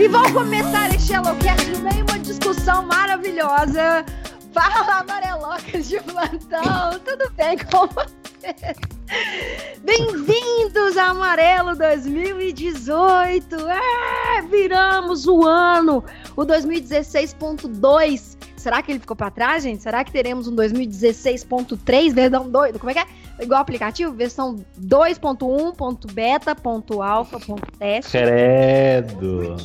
E vamos começar este HelloCast no meio uma discussão maravilhosa. Fala, amarelocas de plantão, tudo bem com vocês? Bem-vindos a Amarelo 2018! É, viramos o ano, o 2016.2. Será que ele ficou para trás, gente? Será que teremos um 2016.3, versão 2? Como é que é? Igual aplicativo, versão 2.1.beta.alpha.teste. Credo.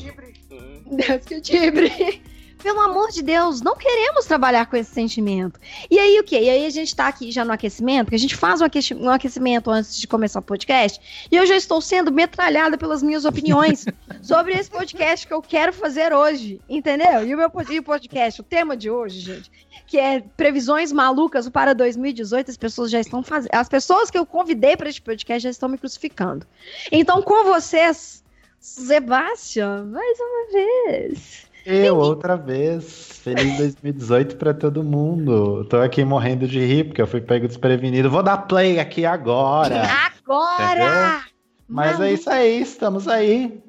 Deus que o tibre. Pelo amor de Deus, não queremos trabalhar com esse sentimento. E aí o que? E aí a gente tá aqui já no aquecimento, que a gente faz um aquecimento antes de começar o podcast, e eu já estou sendo metralhada pelas minhas opiniões sobre esse podcast que eu quero fazer hoje, entendeu? E o meu podcast, o tema de hoje, gente, que é previsões malucas para 2018, as pessoas já estão fazendo, as pessoas que eu convidei para este podcast já estão me crucificando. Então, com vocês, Sebastião, mais uma vez. Eu, outra vez. Feliz 2018 para todo mundo. Tô aqui morrendo de rir, porque eu fui pego desprevenido. Vou dar play aqui agora. Agora! Mas é isso aí, estamos aí.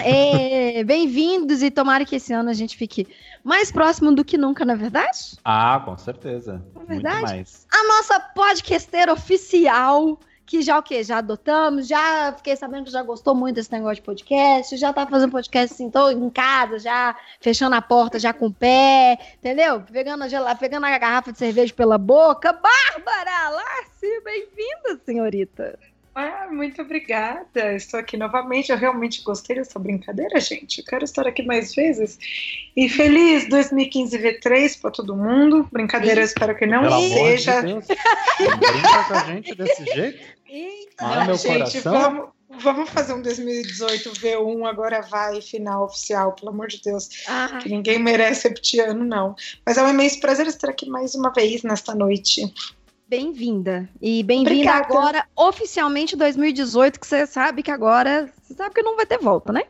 É, Bem-vindos e tomara que esse ano a gente fique mais próximo do que nunca, na é verdade? Ah, com certeza. Na é verdade? A nossa podcaster oficial que já o quê? Já adotamos, já fiquei sabendo que já gostou muito desse negócio de podcast, já tá fazendo podcast assim, tô em casa, já fechando a porta, já com o pé, entendeu? Pegando a, gel... pegando a garrafa de cerveja pela boca. Bárbara Larce, bem-vinda, senhorita. Ah, muito obrigada. Estou aqui novamente. Eu realmente gostei dessa brincadeira, gente. Eu quero estar aqui mais vezes. E feliz 2015 V3 para todo mundo. Brincadeira, espero que não Pelo seja. De Brinca com a gente desse jeito. Eita, Ah, meu gente, coração. vamos, vamos fazer um 2018 V1 agora vai, final oficial, pelo amor de Deus. Ah, Que ninguém merece repetir ano, não. Mas é um imenso prazer estar aqui mais uma vez nesta noite. bem-vinda. E bem-vinda agora, oficialmente 2018, que você sabe que agora. Você sabe que não vai ter volta, né?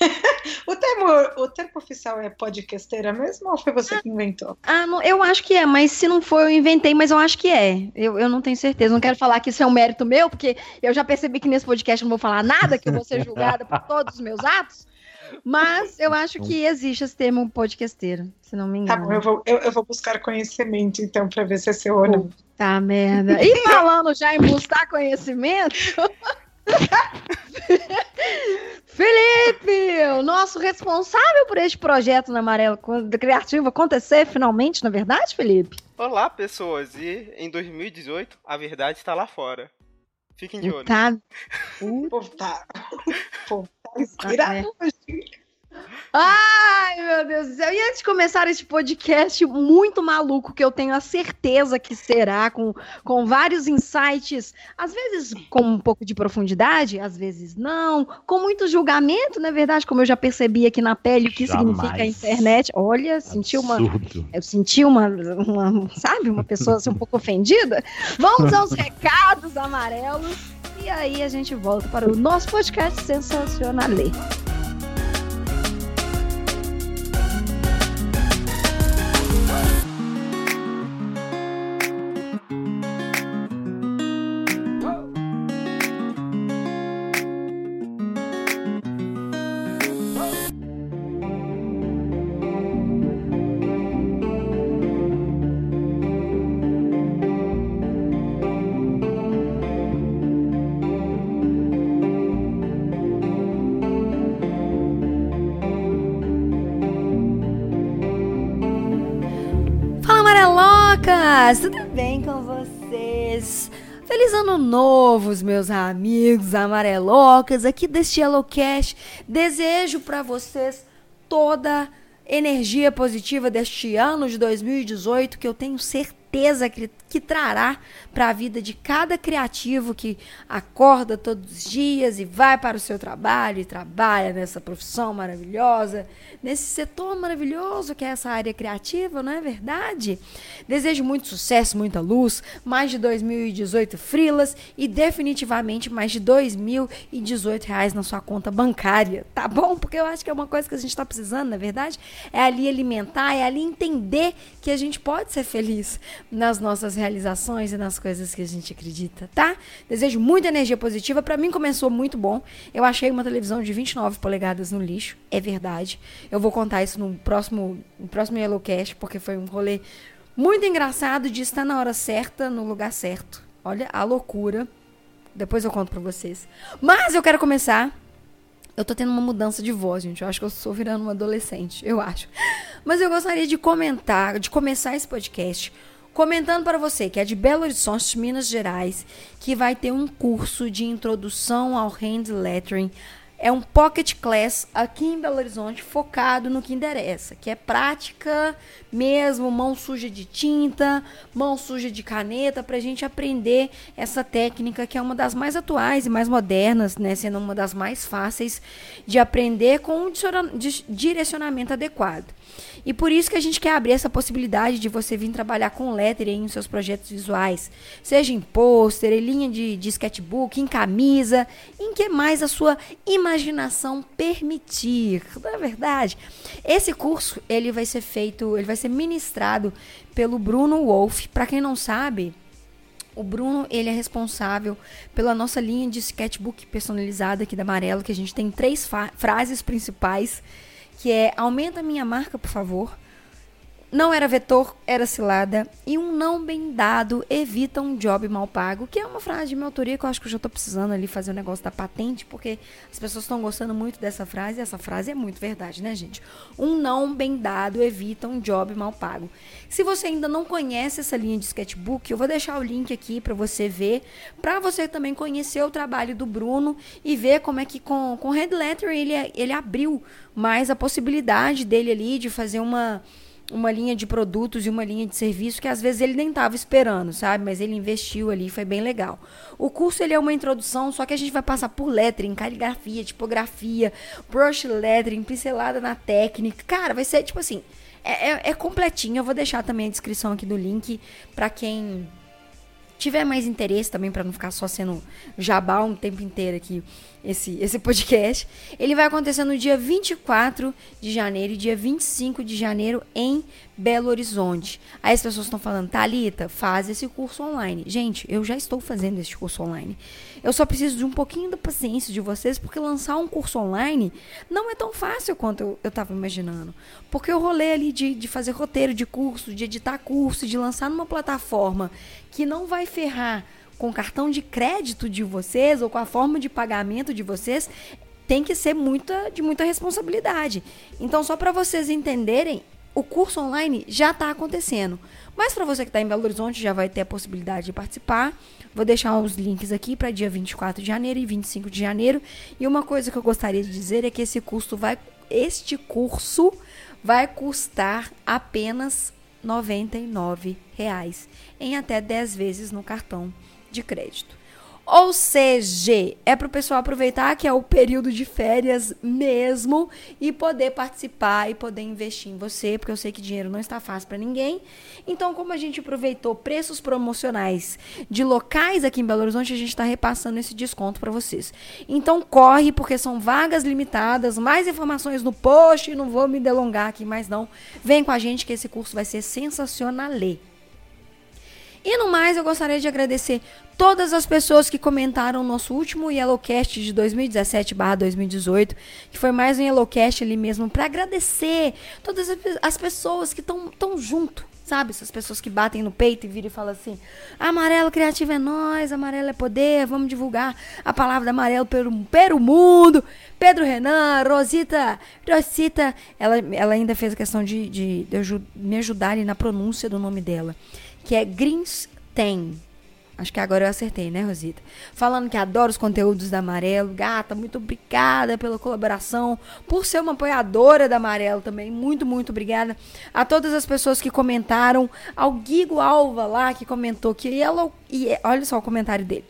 O termo, o termo oficial é podcasteira mesmo ou foi você que inventou? Ah, não, eu acho que é, mas se não for, eu inventei, mas eu acho que é. Eu, eu não tenho certeza. Não quero falar que isso é um mérito meu, porque eu já percebi que nesse podcast eu não vou falar nada, que eu vou ser julgada por todos os meus atos. Mas eu acho que existe esse termo podcasteiro, se não me Tá engano. bom, eu vou, eu, eu vou buscar conhecimento então para ver se é seu ou não. Tá, merda. E falando já em buscar conhecimento. Felipe, o nosso responsável por este projeto na Amarelo Criativo acontecer finalmente, na verdade, Felipe? Olá, pessoas! E em 2018, a verdade está lá fora. Fiquem de olho. Tá. O povo tá. O povo tá inspirado. Ai, meu Deus do céu. E antes de começar este podcast muito maluco, que eu tenho a certeza que será, com, com vários insights, às vezes com um pouco de profundidade, às vezes não, com muito julgamento, na verdade, como eu já percebi aqui na pele o que Jamais. significa a internet. Olha, senti uma. Absurdo. Eu senti uma, uma, sabe, uma pessoa assim, um pouco ofendida. Vamos aos recados amarelos. E aí a gente volta para o nosso podcast sensacional. Tudo bem com vocês? Feliz ano novo, meus amigos amarelocas, aqui deste Yellowcast. Desejo para vocês toda energia positiva deste ano de 2018 que eu tenho certeza que, que trará para a vida de cada criativo que acorda todos os dias e vai para o seu trabalho e trabalha nessa profissão maravilhosa, nesse setor maravilhoso que é essa área criativa, não é verdade? Desejo muito sucesso, muita luz, mais de 2018 frilas e definitivamente mais de 2.018 reais na sua conta bancária, tá bom? Porque eu acho que é uma coisa que a gente está precisando, na verdade, é ali alimentar, é ali entender que a gente pode ser feliz. nas nossas realizações e nas coisas que a gente acredita, tá? Desejo muita energia positiva. Para mim começou muito bom. Eu achei uma televisão de 29 polegadas no lixo, é verdade. Eu vou contar isso no próximo, no próximo Yellowcast, porque foi um rolê muito engraçado de estar na hora certa, no lugar certo. Olha a loucura. Depois eu conto pra vocês. Mas eu quero começar eu tô tendo uma mudança de voz, gente. Eu acho que eu estou virando uma adolescente, eu acho. Mas eu gostaria de comentar, de começar esse podcast comentando para você que é de Belo Horizonte, Minas Gerais, que vai ter um curso de introdução ao hand lettering é um pocket class aqui em Belo Horizonte focado no que interessa, que é prática mesmo, mão suja de tinta, mão suja de caneta, para a gente aprender essa técnica que é uma das mais atuais e mais modernas, né, sendo uma das mais fáceis de aprender com um direcionamento adequado. E por isso que a gente quer abrir essa possibilidade de você vir trabalhar com lettering em seus projetos visuais, seja em pôster, em linha de, de sketchbook, em camisa, em que mais a sua imaginação permitir. Não é verdade? Esse curso, ele vai ser feito, ele vai ser ministrado pelo Bruno Wolff. Para quem não sabe, o Bruno, ele é responsável pela nossa linha de sketchbook personalizada aqui da Amarelo, que a gente tem três frases principais que é aumenta minha marca, por favor. Não era vetor, era cilada. E um não bem dado evita um job mal pago, que é uma frase de minha autoria que eu acho que eu já estou precisando ali fazer o um negócio da patente, porque as pessoas estão gostando muito dessa frase e essa frase é muito verdade, né, gente? Um não bem dado evita um job mal pago. Se você ainda não conhece essa linha de sketchbook, eu vou deixar o link aqui para você ver, para você também conhecer o trabalho do Bruno e ver como é que com, com Red Letter ele, ele abriu mais a possibilidade dele ali de fazer uma uma linha de produtos e uma linha de serviço que às vezes ele nem estava esperando, sabe? Mas ele investiu ali, foi bem legal. O curso ele é uma introdução, só que a gente vai passar por lettering, caligrafia, tipografia, brush lettering, pincelada na técnica. Cara, vai ser tipo assim, é, é, é completinho. Eu vou deixar também a descrição aqui do link para quem tiver mais interesse também para não ficar só sendo jabá um tempo inteiro aqui esse, esse podcast. Ele vai acontecer no dia 24 de janeiro e dia 25 de janeiro em Belo Horizonte. Aí as pessoas estão falando, Talita, faz esse curso online. Gente, eu já estou fazendo esse curso online. Eu só preciso de um pouquinho da paciência de vocês, porque lançar um curso online não é tão fácil quanto eu estava imaginando. Porque o rolê ali de, de fazer roteiro de curso, de editar curso, de lançar numa plataforma que não vai ferrar com o cartão de crédito de vocês ou com a forma de pagamento de vocês tem que ser muita, de muita responsabilidade. Então, só para vocês entenderem, o curso online já está acontecendo. Mas para você que está em Belo Horizonte, já vai ter a possibilidade de participar. Vou deixar os links aqui para dia 24 de janeiro e 25 de janeiro. E uma coisa que eu gostaria de dizer é que esse custo vai, este curso vai custar apenas 99 reais, em até 10 vezes no cartão de crédito. Ou seja, é para o pessoal aproveitar que é o período de férias mesmo e poder participar e poder investir em você, porque eu sei que dinheiro não está fácil para ninguém. Então, como a gente aproveitou preços promocionais de locais aqui em Belo Horizonte, a gente está repassando esse desconto para vocês. Então, corre, porque são vagas limitadas. Mais informações no post, não vou me delongar aqui mais não. Vem com a gente que esse curso vai ser sensacional. E no mais, eu gostaria de agradecer todas as pessoas que comentaram o nosso último Yellowcast de 2017/2018, que foi mais um Yellowcast ali mesmo, para agradecer todas as pessoas que estão tão junto, sabe? Essas pessoas que batem no peito e viram e falam assim: Amarelo Criativo é nós, Amarelo é poder, vamos divulgar a palavra Amarelo pelo, pelo mundo. Pedro Renan, Rosita, Rosita, ela, ela ainda fez a questão de, de, de me ajudar ali na pronúncia do nome dela que é Greenstein. Acho que agora eu acertei, né, Rosita? Falando que adora os conteúdos da Amarelo. Gata, muito obrigada pela colaboração, por ser uma apoiadora da Amarelo também. Muito, muito obrigada. A todas as pessoas que comentaram. Ao Guigo Alva lá, que comentou que Yellow. E, olha só o comentário dele.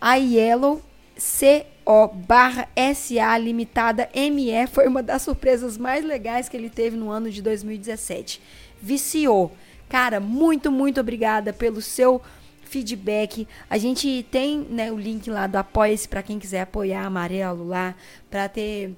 A Yellow CO barra SA Limitada ME foi uma das surpresas mais legais que ele teve no ano de 2017. Viciou. Cara, muito, muito obrigada pelo seu feedback. A gente tem né, o link lá do Apoia-se para quem quiser apoiar Amarelo lá, para ter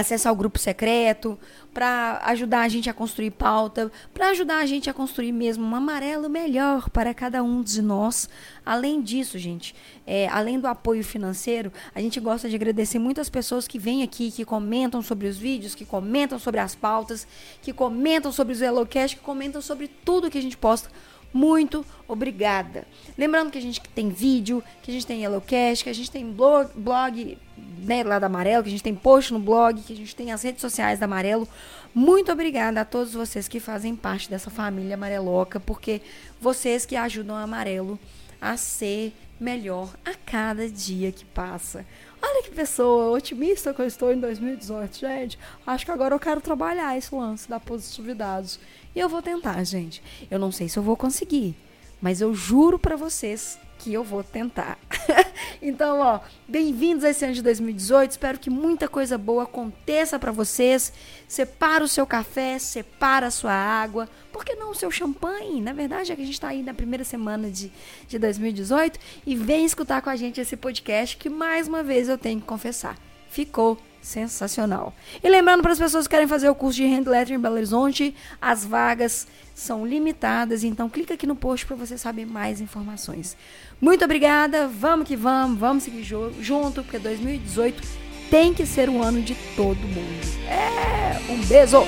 acesso ao grupo secreto, para ajudar a gente a construir pauta, para ajudar a gente a construir mesmo um amarelo melhor para cada um de nós. Além disso, gente, é, além do apoio financeiro, a gente gosta de agradecer muitas pessoas que vêm aqui, que comentam sobre os vídeos, que comentam sobre as pautas, que comentam sobre os Elocast, que comentam sobre tudo que a gente posta muito obrigada. Lembrando que a gente tem vídeo, que a gente tem Yellowcast, que a gente tem blog, blog né, lá da Amarelo, que a gente tem post no blog, que a gente tem as redes sociais da Amarelo. Muito obrigada a todos vocês que fazem parte dessa família amareloca, porque vocês que ajudam a Amarelo a ser melhor a cada dia que passa. Olha que pessoa otimista que eu estou em 2018, gente. Acho que agora eu quero trabalhar esse lance da positividade. E eu vou tentar, gente. Eu não sei se eu vou conseguir, mas eu juro para vocês que eu vou tentar. então, ó, bem-vindos a esse ano de 2018. Espero que muita coisa boa aconteça para vocês. Separa o seu café, separa a sua água. Por que não o seu champanhe? Na verdade, é que a gente está aí na primeira semana de, de 2018 e vem escutar com a gente esse podcast que, mais uma vez, eu tenho que confessar, ficou sensacional. E lembrando para as pessoas que querem fazer o curso de Hand Lettering em Belo Horizonte, as vagas são limitadas, então clica aqui no post para você saber mais informações. Muito obrigada, vamos que vamos, vamos seguir junto, porque 2018 tem que ser o ano de todo mundo. É, um beijo!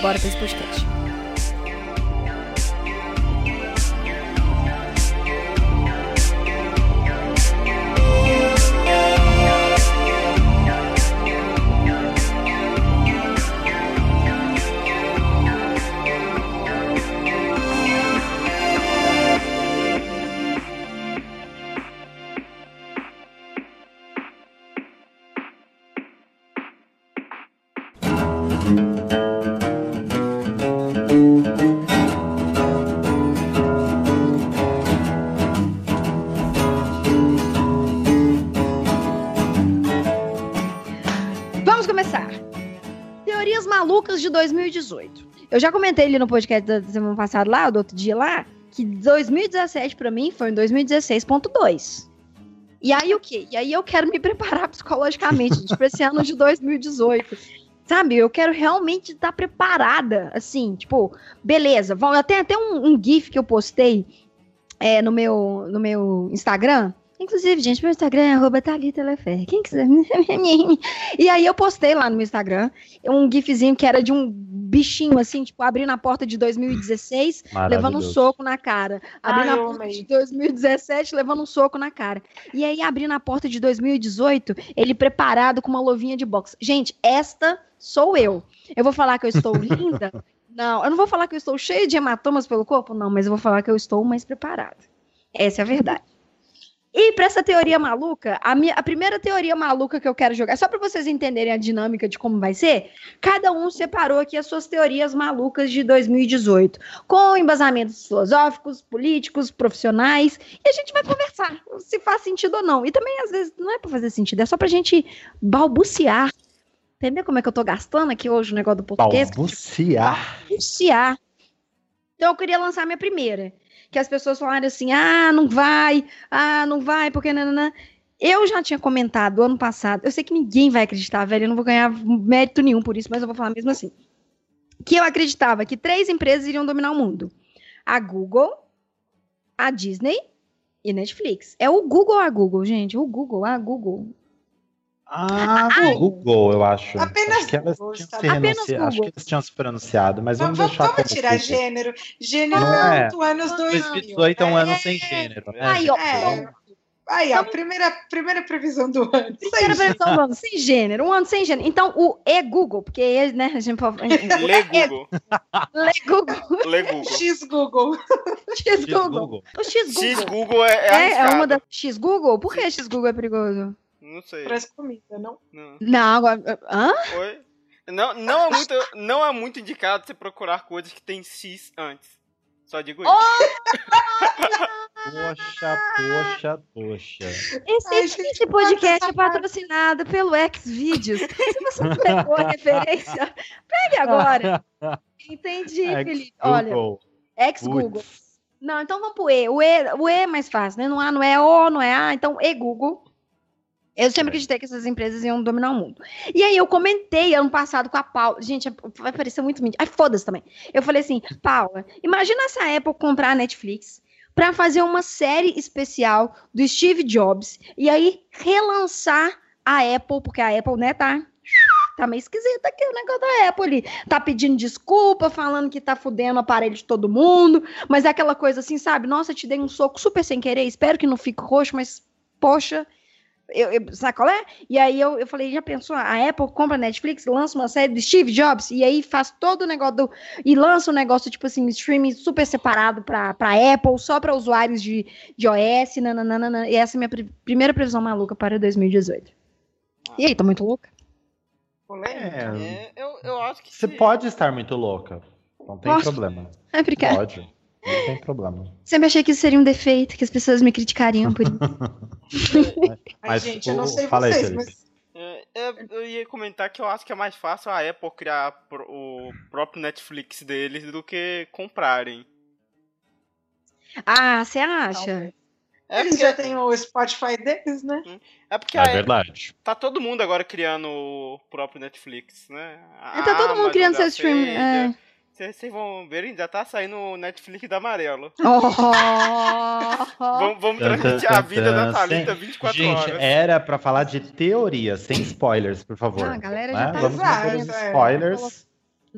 Bora para esse podcast. De 2018. Eu já comentei ali no podcast da semana passada lá, do outro dia lá, que 2017 para mim foi em 2016.2. E aí o quê? E aí eu quero me preparar psicologicamente, pra esse ano de 2018. Sabe, eu quero realmente estar preparada, assim, tipo, beleza, até até um, um gif que eu postei é, no, meu, no meu Instagram, Inclusive, gente, meu Instagram é arroba Thalita Lefer. Quem quiser. e aí eu postei lá no meu Instagram um gifzinho que era de um bichinho, assim, tipo, abrindo a porta de 2016, levando um soco na cara. Abrindo Ai, a porta de 2017, levando um soco na cara. E aí, abrindo a porta de 2018, ele preparado com uma luvinha de boxe. Gente, esta sou eu. Eu vou falar que eu estou linda? Não, eu não vou falar que eu estou cheia de hematomas pelo corpo, não, mas eu vou falar que eu estou mais preparada. Essa é a verdade. E para essa teoria maluca, a, minha, a primeira teoria maluca que eu quero jogar, só para vocês entenderem a dinâmica de como vai ser, cada um separou aqui as suas teorias malucas de 2018, com embasamentos filosóficos, políticos, profissionais, e a gente vai conversar se faz sentido ou não. E também, às vezes, não é para fazer sentido, é só pra gente balbuciar. Entendeu como é que eu tô gastando aqui hoje o negócio do português? Balbuciar. Balbuciar. Então, eu queria lançar minha primeira que as pessoas falaram assim: ah, não vai, ah, não vai, porque. Nanana. Eu já tinha comentado ano passado, eu sei que ninguém vai acreditar, velho, eu não vou ganhar mérito nenhum por isso, mas eu vou falar mesmo assim. Que eu acreditava que três empresas iriam dominar o mundo: a Google, a Disney e Netflix. É o Google a Google, gente? O Google, a Google. Ah, Ai. Google, eu acho. Apenas acho que elas Google, tinham se renunciado. Acho que eles tinham se pronunciado, mas vamos, vamos deixar vamos tirar Google. gênero. Gênero é, é anos 2000. 2018 é um ano sem gênero. Né? Aí, ó. É. Aí, ó, primeira, primeira previsão do ano. Primeira previsão do ano, sem gênero, um ano sem gênero. Então, o e-Google, porque, né, a gente pode... Lê Google. Lê Google. Lê Google. X Google. X Google. O X Google. X Google é, é, é uma da X Google? Por que X Google é perigoso? Não sei. Parece comida, não? Não. Não, agora. Hã? Oi? Não, não, é muito, não é muito indicado você procurar coisas que tem X antes. Só digo isso. Oh! poxa, poxa, poxa. Esse, Ai, esse podcast é patrocinado pelo Xvideos. Se você não pegou a referência, pegue agora. Entendi, Felipe. Olha, ex-Google. Não, então vamos pro E. O, e. o E é mais fácil, né? Não, há, não é O, não é A, então E-Google. Eu sempre acreditei que essas empresas iam dominar o mundo. E aí eu comentei ano passado com a Paula. Gente, vai parecer muito mentira. Ai, foda-se também. Eu falei assim, Paula, imagina se a Apple comprar a Netflix para fazer uma série especial do Steve Jobs e aí relançar a Apple, porque a Apple, né, tá tá meio esquisito aqui o negócio da Apple ali. Tá pedindo desculpa, falando que tá fudendo o aparelho de todo mundo, mas é aquela coisa assim, sabe? Nossa, te dei um soco super sem querer, espero que não fique roxo, mas poxa, eu, eu, sabe qual é? E aí eu, eu falei, já pensou? A Apple compra a Netflix, lança uma série do Steve Jobs, e aí faz todo o negócio do, e lança um negócio, tipo assim, streaming super separado para Apple, só para usuários de, de OS, nananana, e essa é a minha pr primeira previsão maluca para 2018. E aí, tá muito louca? É, É, eu, eu acho que você se- pode estar muito louca. Não tem Posso? problema. É obrigada. Pode. Não tem problema. Sempre achei que isso seria um defeito, que as pessoas me criticariam por isso. Ai, Mas gente, eu não sei fala aí, vocês, Felipe. mas É, é, eu ia comentar que eu acho que é mais fácil a Apple criar o próprio Netflix deles do que comprarem. ah, você acha? É eles porque, já têm o Spotify deles, né? é porque a É Apple- verdade. tá todo mundo agora criando o próprio Netflix, né? A tá todo mundo criando seu stream. fez, É. Vocês vão ver, já tá saindo o Netflix da Amarelo. Oh! Vamos, vamos transmitir a vida da. Thalita Sem- 24 Gente, horas. era pra falar de teoria, sem spoilers, por favor. Ah, a galera né? já tá Vamos exato, manter os é. spoilers.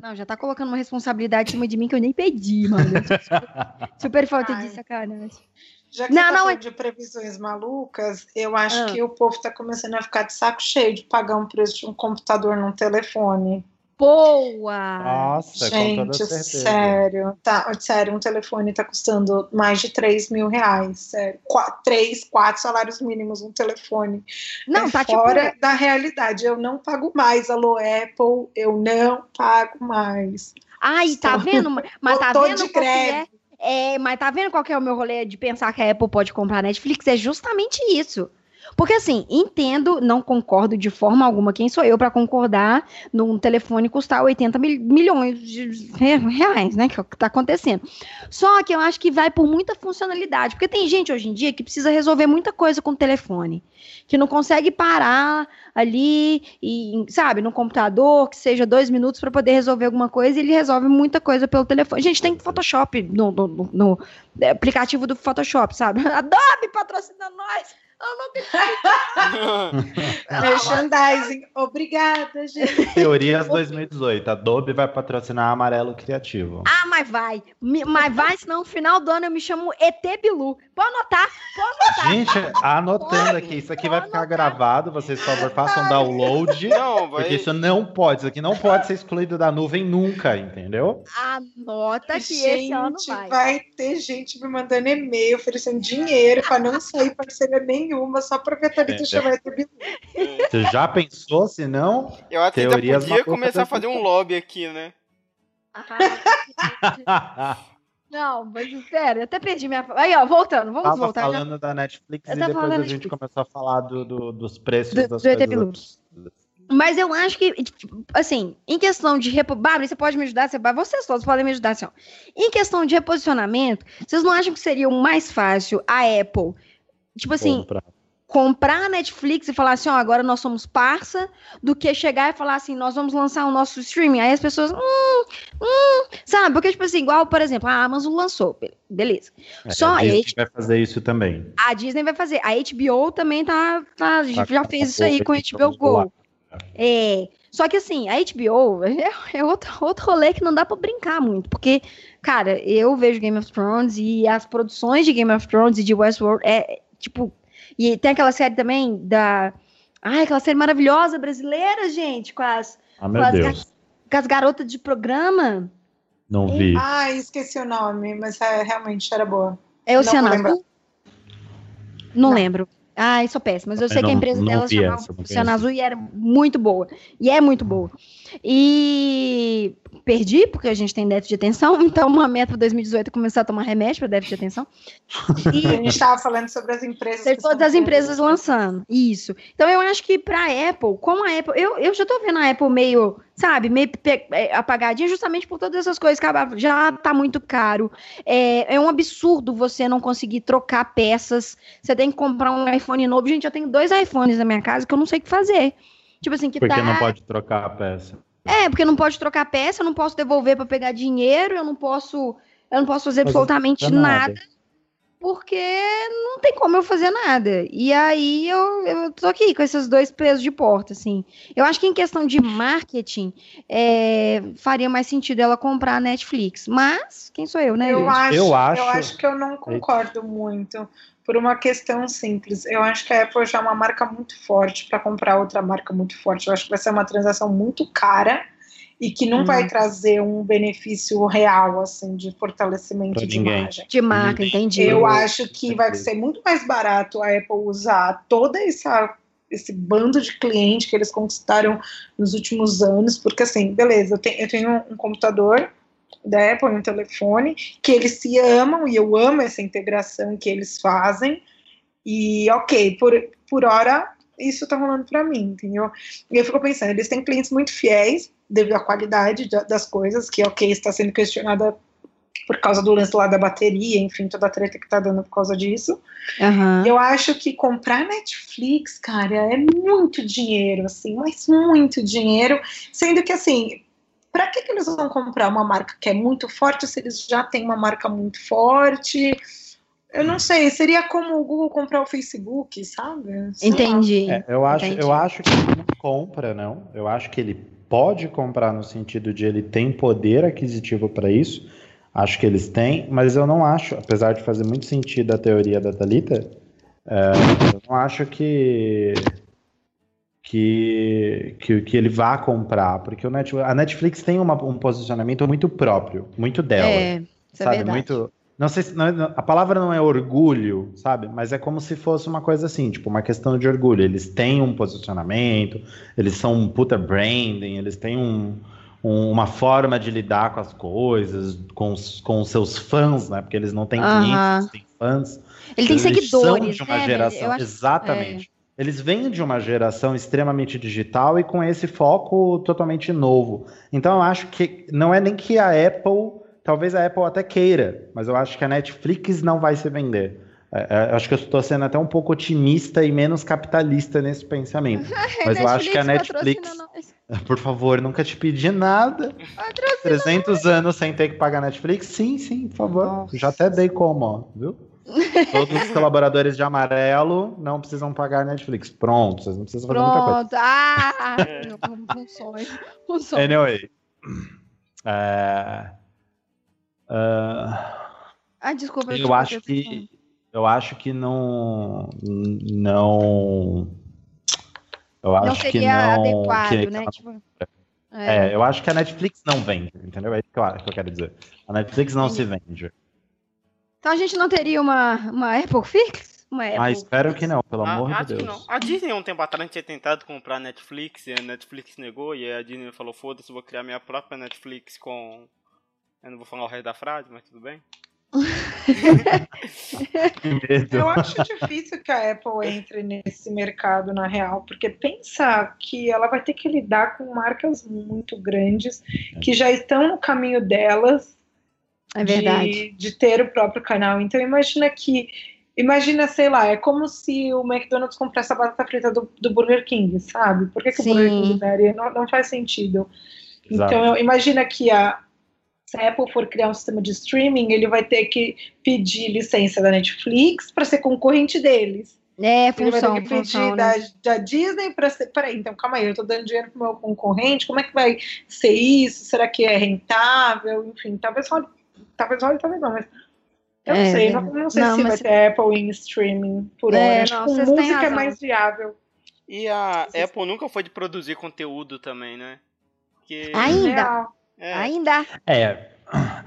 Não, já tá colocando uma responsabilidade em cima de mim que eu nem pedi, mano. Super, super falta de sacanagem. Já que Não, você tá não, falando é- de previsões malucas, eu acho Ah. que o povo tá começando a ficar de saco cheio de pagar um preço de um computador num telefone. Boa! Nossa, com toda Gente, sério. Tá, sério, um telefone tá custando mais de 3 mil reais. Sério. Qua- três, quatro salários mínimos um telefone. Não, é tá fora tipo. da realidade. Eu não pago mais. Alô, Apple, eu não pago mais. Ai, tá vendo? Mas tá vendo de é? greve. É, mas tá vendo qual que é o meu rolê de pensar que a Apple pode comprar a Netflix? É justamente isso. Porque assim, entendo, não concordo de forma alguma. Quem sou eu pra concordar num telefone custar 80 mil- milhões de re- reais, né? Que é o que tá acontecendo. Só que eu acho que vai por muita funcionalidade. Porque tem gente hoje em dia que precisa resolver muita coisa com o telefone. Que não consegue parar ali e, sabe, no computador, que seja dois minutos para poder resolver alguma coisa, e ele resolve muita coisa pelo telefone. Gente, tem Photoshop no, no, no- no aplicativo do Photoshop, sabe? Adobe patrocina nós! Eu não tenho- Merchandising. Obrigada, gente. Teorias 2018. Adobe vai patrocinar Amarelo Criativo. Ah, mas vai. Me- Mas vai, senão no final do ano eu me chamo ET Bilu. Pode anotar, pode anotar. Gente, anotando aqui, isso aqui vai ficar gravado. Vocês, por favor, façam download. Não, vai. Porque isso não pode, isso aqui não pode ser excluído da nuvem nunca, entendeu? Anota que gente, esse ano vai. vai ter gente me mandando e-mail oferecendo dinheiro para não sair parceria nenhuma, só pra ver a Thalita É, chamar de Bilu. Você já pensou, se não? Eu acho que ainda Teorias podia começar a fazer um lobby aqui, né? Não, mas sério, até perdi minha. Aí, ó, voltando, vamos Tava voltar. já. falando da Netflix Eu e depois a da gente Netflix. começou a falar do, do- dos preços Do- das do coisas. Bilu. Mas eu acho que, tipo, assim, em questão de. Repo... Bárbara, você pode me ajudar? Você... Vocês todos podem me ajudar, assim, ó. Em questão de reposicionamento, vocês não acham que seria o mais fácil a Apple, tipo assim, Compra. comprar a Netflix e falar assim, ó, agora nós somos parça, do que chegar e falar assim, nós vamos lançar o nosso streaming. Aí as pessoas, hum, hum, sabe? Porque, tipo assim, igual, por exemplo, a Amazon lançou, be- beleza. É, Só a a Disney H- vai fazer isso também. A Disney vai fazer. A HBO também tá, tá já Tá com fez isso aí com a HBO Go. lá. É. Só que assim, a HBO é, é outro, outro rolê que não dá pra brincar muito. Porque, cara, eu vejo Game of Thrones e as produções de Game of Thrones e de Westworld é, tipo. E tem aquela série também da. Ai, aquela série maravilhosa brasileira, gente, com as, Ah, meu com as, Deus. ga- com as garotas de programa. Não vi. Ah, esqueci o nome, mas é, realmente era boa. É Não lembrar. Azul? Não, Não. lembro. Ai, sou péssima, mas eu sei Eu que a não- empresa não dela chamava essa, não. Azul e era muito boa. E é muito boa. E perdi, porque a gente tem déficit de atenção, então uma meta para 2018 é começar a tomar remédio para déficit de atenção. A E gente estava falando sobre as empresas. que todas as empresas tendo- lançando. Isso. Então eu acho que para a Apple, como a Apple, eu, eu já tô vendo a Apple meio, sabe, meio é, apagadinha, justamente por todas essas coisas que a- já tá muito caro. É, é um absurdo você não conseguir trocar peças. Você tem que comprar um iPhone novo. Gente, eu tenho dois iPhones na minha casa que eu não sei o que fazer. Tipo assim, que Porque tá... não pode trocar a peça. É, porque não pode trocar peça, eu não posso devolver para pegar dinheiro, eu não posso, eu não posso fazer absolutamente nada. nada. porque não tem como eu fazer nada. E aí eu, eu tô aqui com esses dois pesos de porta, assim. Eu acho que em questão de marketing, é, faria mais sentido ela comprar a Netflix. Mas, quem sou eu, né? Eu gente? acho, Eu eu acho- acho que eu não concordo muito. Por uma questão simples. Eu acho que a Apple já é uma marca muito forte para comprar outra marca muito forte. Eu acho que vai ser uma transação muito cara e que não Uhum. vai trazer um benefício real, assim, de fortalecimento Pra de ninguém. imagem. De marca, entendi. Eu acho que vai ser muito mais barato a Apple usar toda essa esse bando de cliente que eles conquistaram nos últimos anos, porque assim, beleza, eu tenho, eu tenho um computador da Apple um telefone que eles se amam e eu amo essa integração que eles fazem. E ok, por, por hora isso tá rolando para mim, entendeu? E eu fico pensando, eles têm clientes muito fiéis devido à qualidade da- das coisas, que ok, está sendo questionada por causa do lance lá da bateria, enfim, toda a treta que tá dando por causa disso. Aham. Eu acho que comprar Netflix, cara, é muito dinheiro, assim, mas muito dinheiro. Sendo que, assim, pra que, que eles vão comprar uma marca que é muito forte se eles já têm uma marca muito forte? Eu não sei, seria como o Google comprar o Facebook, sabe? Sei. Entendi. É, eu, acho, Entendi. eu acho que ele não compra, não. Eu acho que ele pode comprar no sentido de ele tem poder aquisitivo para isso. Acho que eles têm, mas eu não acho, apesar de fazer muito sentido a teoria da Thalita, é, eu não acho que, que, que, que ele vá comprar, porque o Net, a Netflix tem uma- um posicionamento muito próprio, muito dela É, é sabe? verdade. Muito. Não sei se. não é- a palavra não é orgulho, sabe? Mas é como se fosse uma coisa assim, tipo, uma questão de orgulho. Eles têm um posicionamento, eles são um puta branding, eles têm um, um- uma forma de lidar com as coisas, com os, com os seus fãs, né? Porque eles não têm Aham. clientes, eles têm fãs. Ele tem eles são seguidores, de uma né? geração. Acho- é. Eles vêm de uma geração extremamente digital e com esse foco totalmente novo. Então eu acho que não é nem que a Apple, talvez a Apple até queira, mas eu acho que a Netflix não vai se vender. É, é, eu acho que eu estou sendo até um pouco otimista e menos capitalista nesse pensamento. Mas eu acho que a Netflix, por favor, nunca te pedi nada. Patrocina 300 anos sem ter que pagar Netflix? Sim, sim, por favor. Nossa. Já até dei como, ó, viu? Todos os colaboradores de amarelo não precisam pagar Netflix. Pronto, vocês não precisam fazer muita coisa. Pronto. Ah! É. um, sonho. Um sonho. Anyway. É, ah, Ah, desculpa. eu acho que eu acho que não não eu Não acho que seria não adequado, que- né? Tipo, É, eu acho que a Netflix não vende, entendeu? É isso que eu, que eu quero dizer. A Netflix não se vende. Então a gente não teria uma, uma Apple Fix? Uma Apple Ah, espero que não, pelo Ah, amor de que Deus. não. A Disney, um tempo atrás, tinha tentado comprar a Netflix, e a Netflix negou, e aí a Disney falou, foda-se, vou criar minha própria Netflix com... Eu não vou falar o resto da frase, mas tudo bem. Que medo. Eu acho difícil que a Apple entre nesse mercado na real, porque pensa que ela vai ter que lidar com marcas muito grandes que já estão no caminho delas É verdade. de, de ter o próprio canal. Então imagina que, imagina, sei lá, é como se o McDonald's comprasse a batata frita do, do Burger King, sabe? Por que, que o Burger. King daria? Não, não faz sentido. Exato. Então imagina que a se a Apple for criar um sistema de streaming, ele vai ter que pedir licença da Netflix para ser concorrente deles. É, Ele vai função, ter que pedir função, da, né? da Disney para ser. Peraí, então calma aí, eu tô dando dinheiro pro meu concorrente, como é que vai ser isso? Será que é rentável? Enfim, talvez role, talvez role, talvez não, mas. Eu não É, sei, não, não sei não, se vai mas- ter Apple em streaming por É, hora. Não, vocês têm música é mais viável. E a Apple nunca foi de produzir conteúdo também, né? Porque... Ainda. É, ainda. É,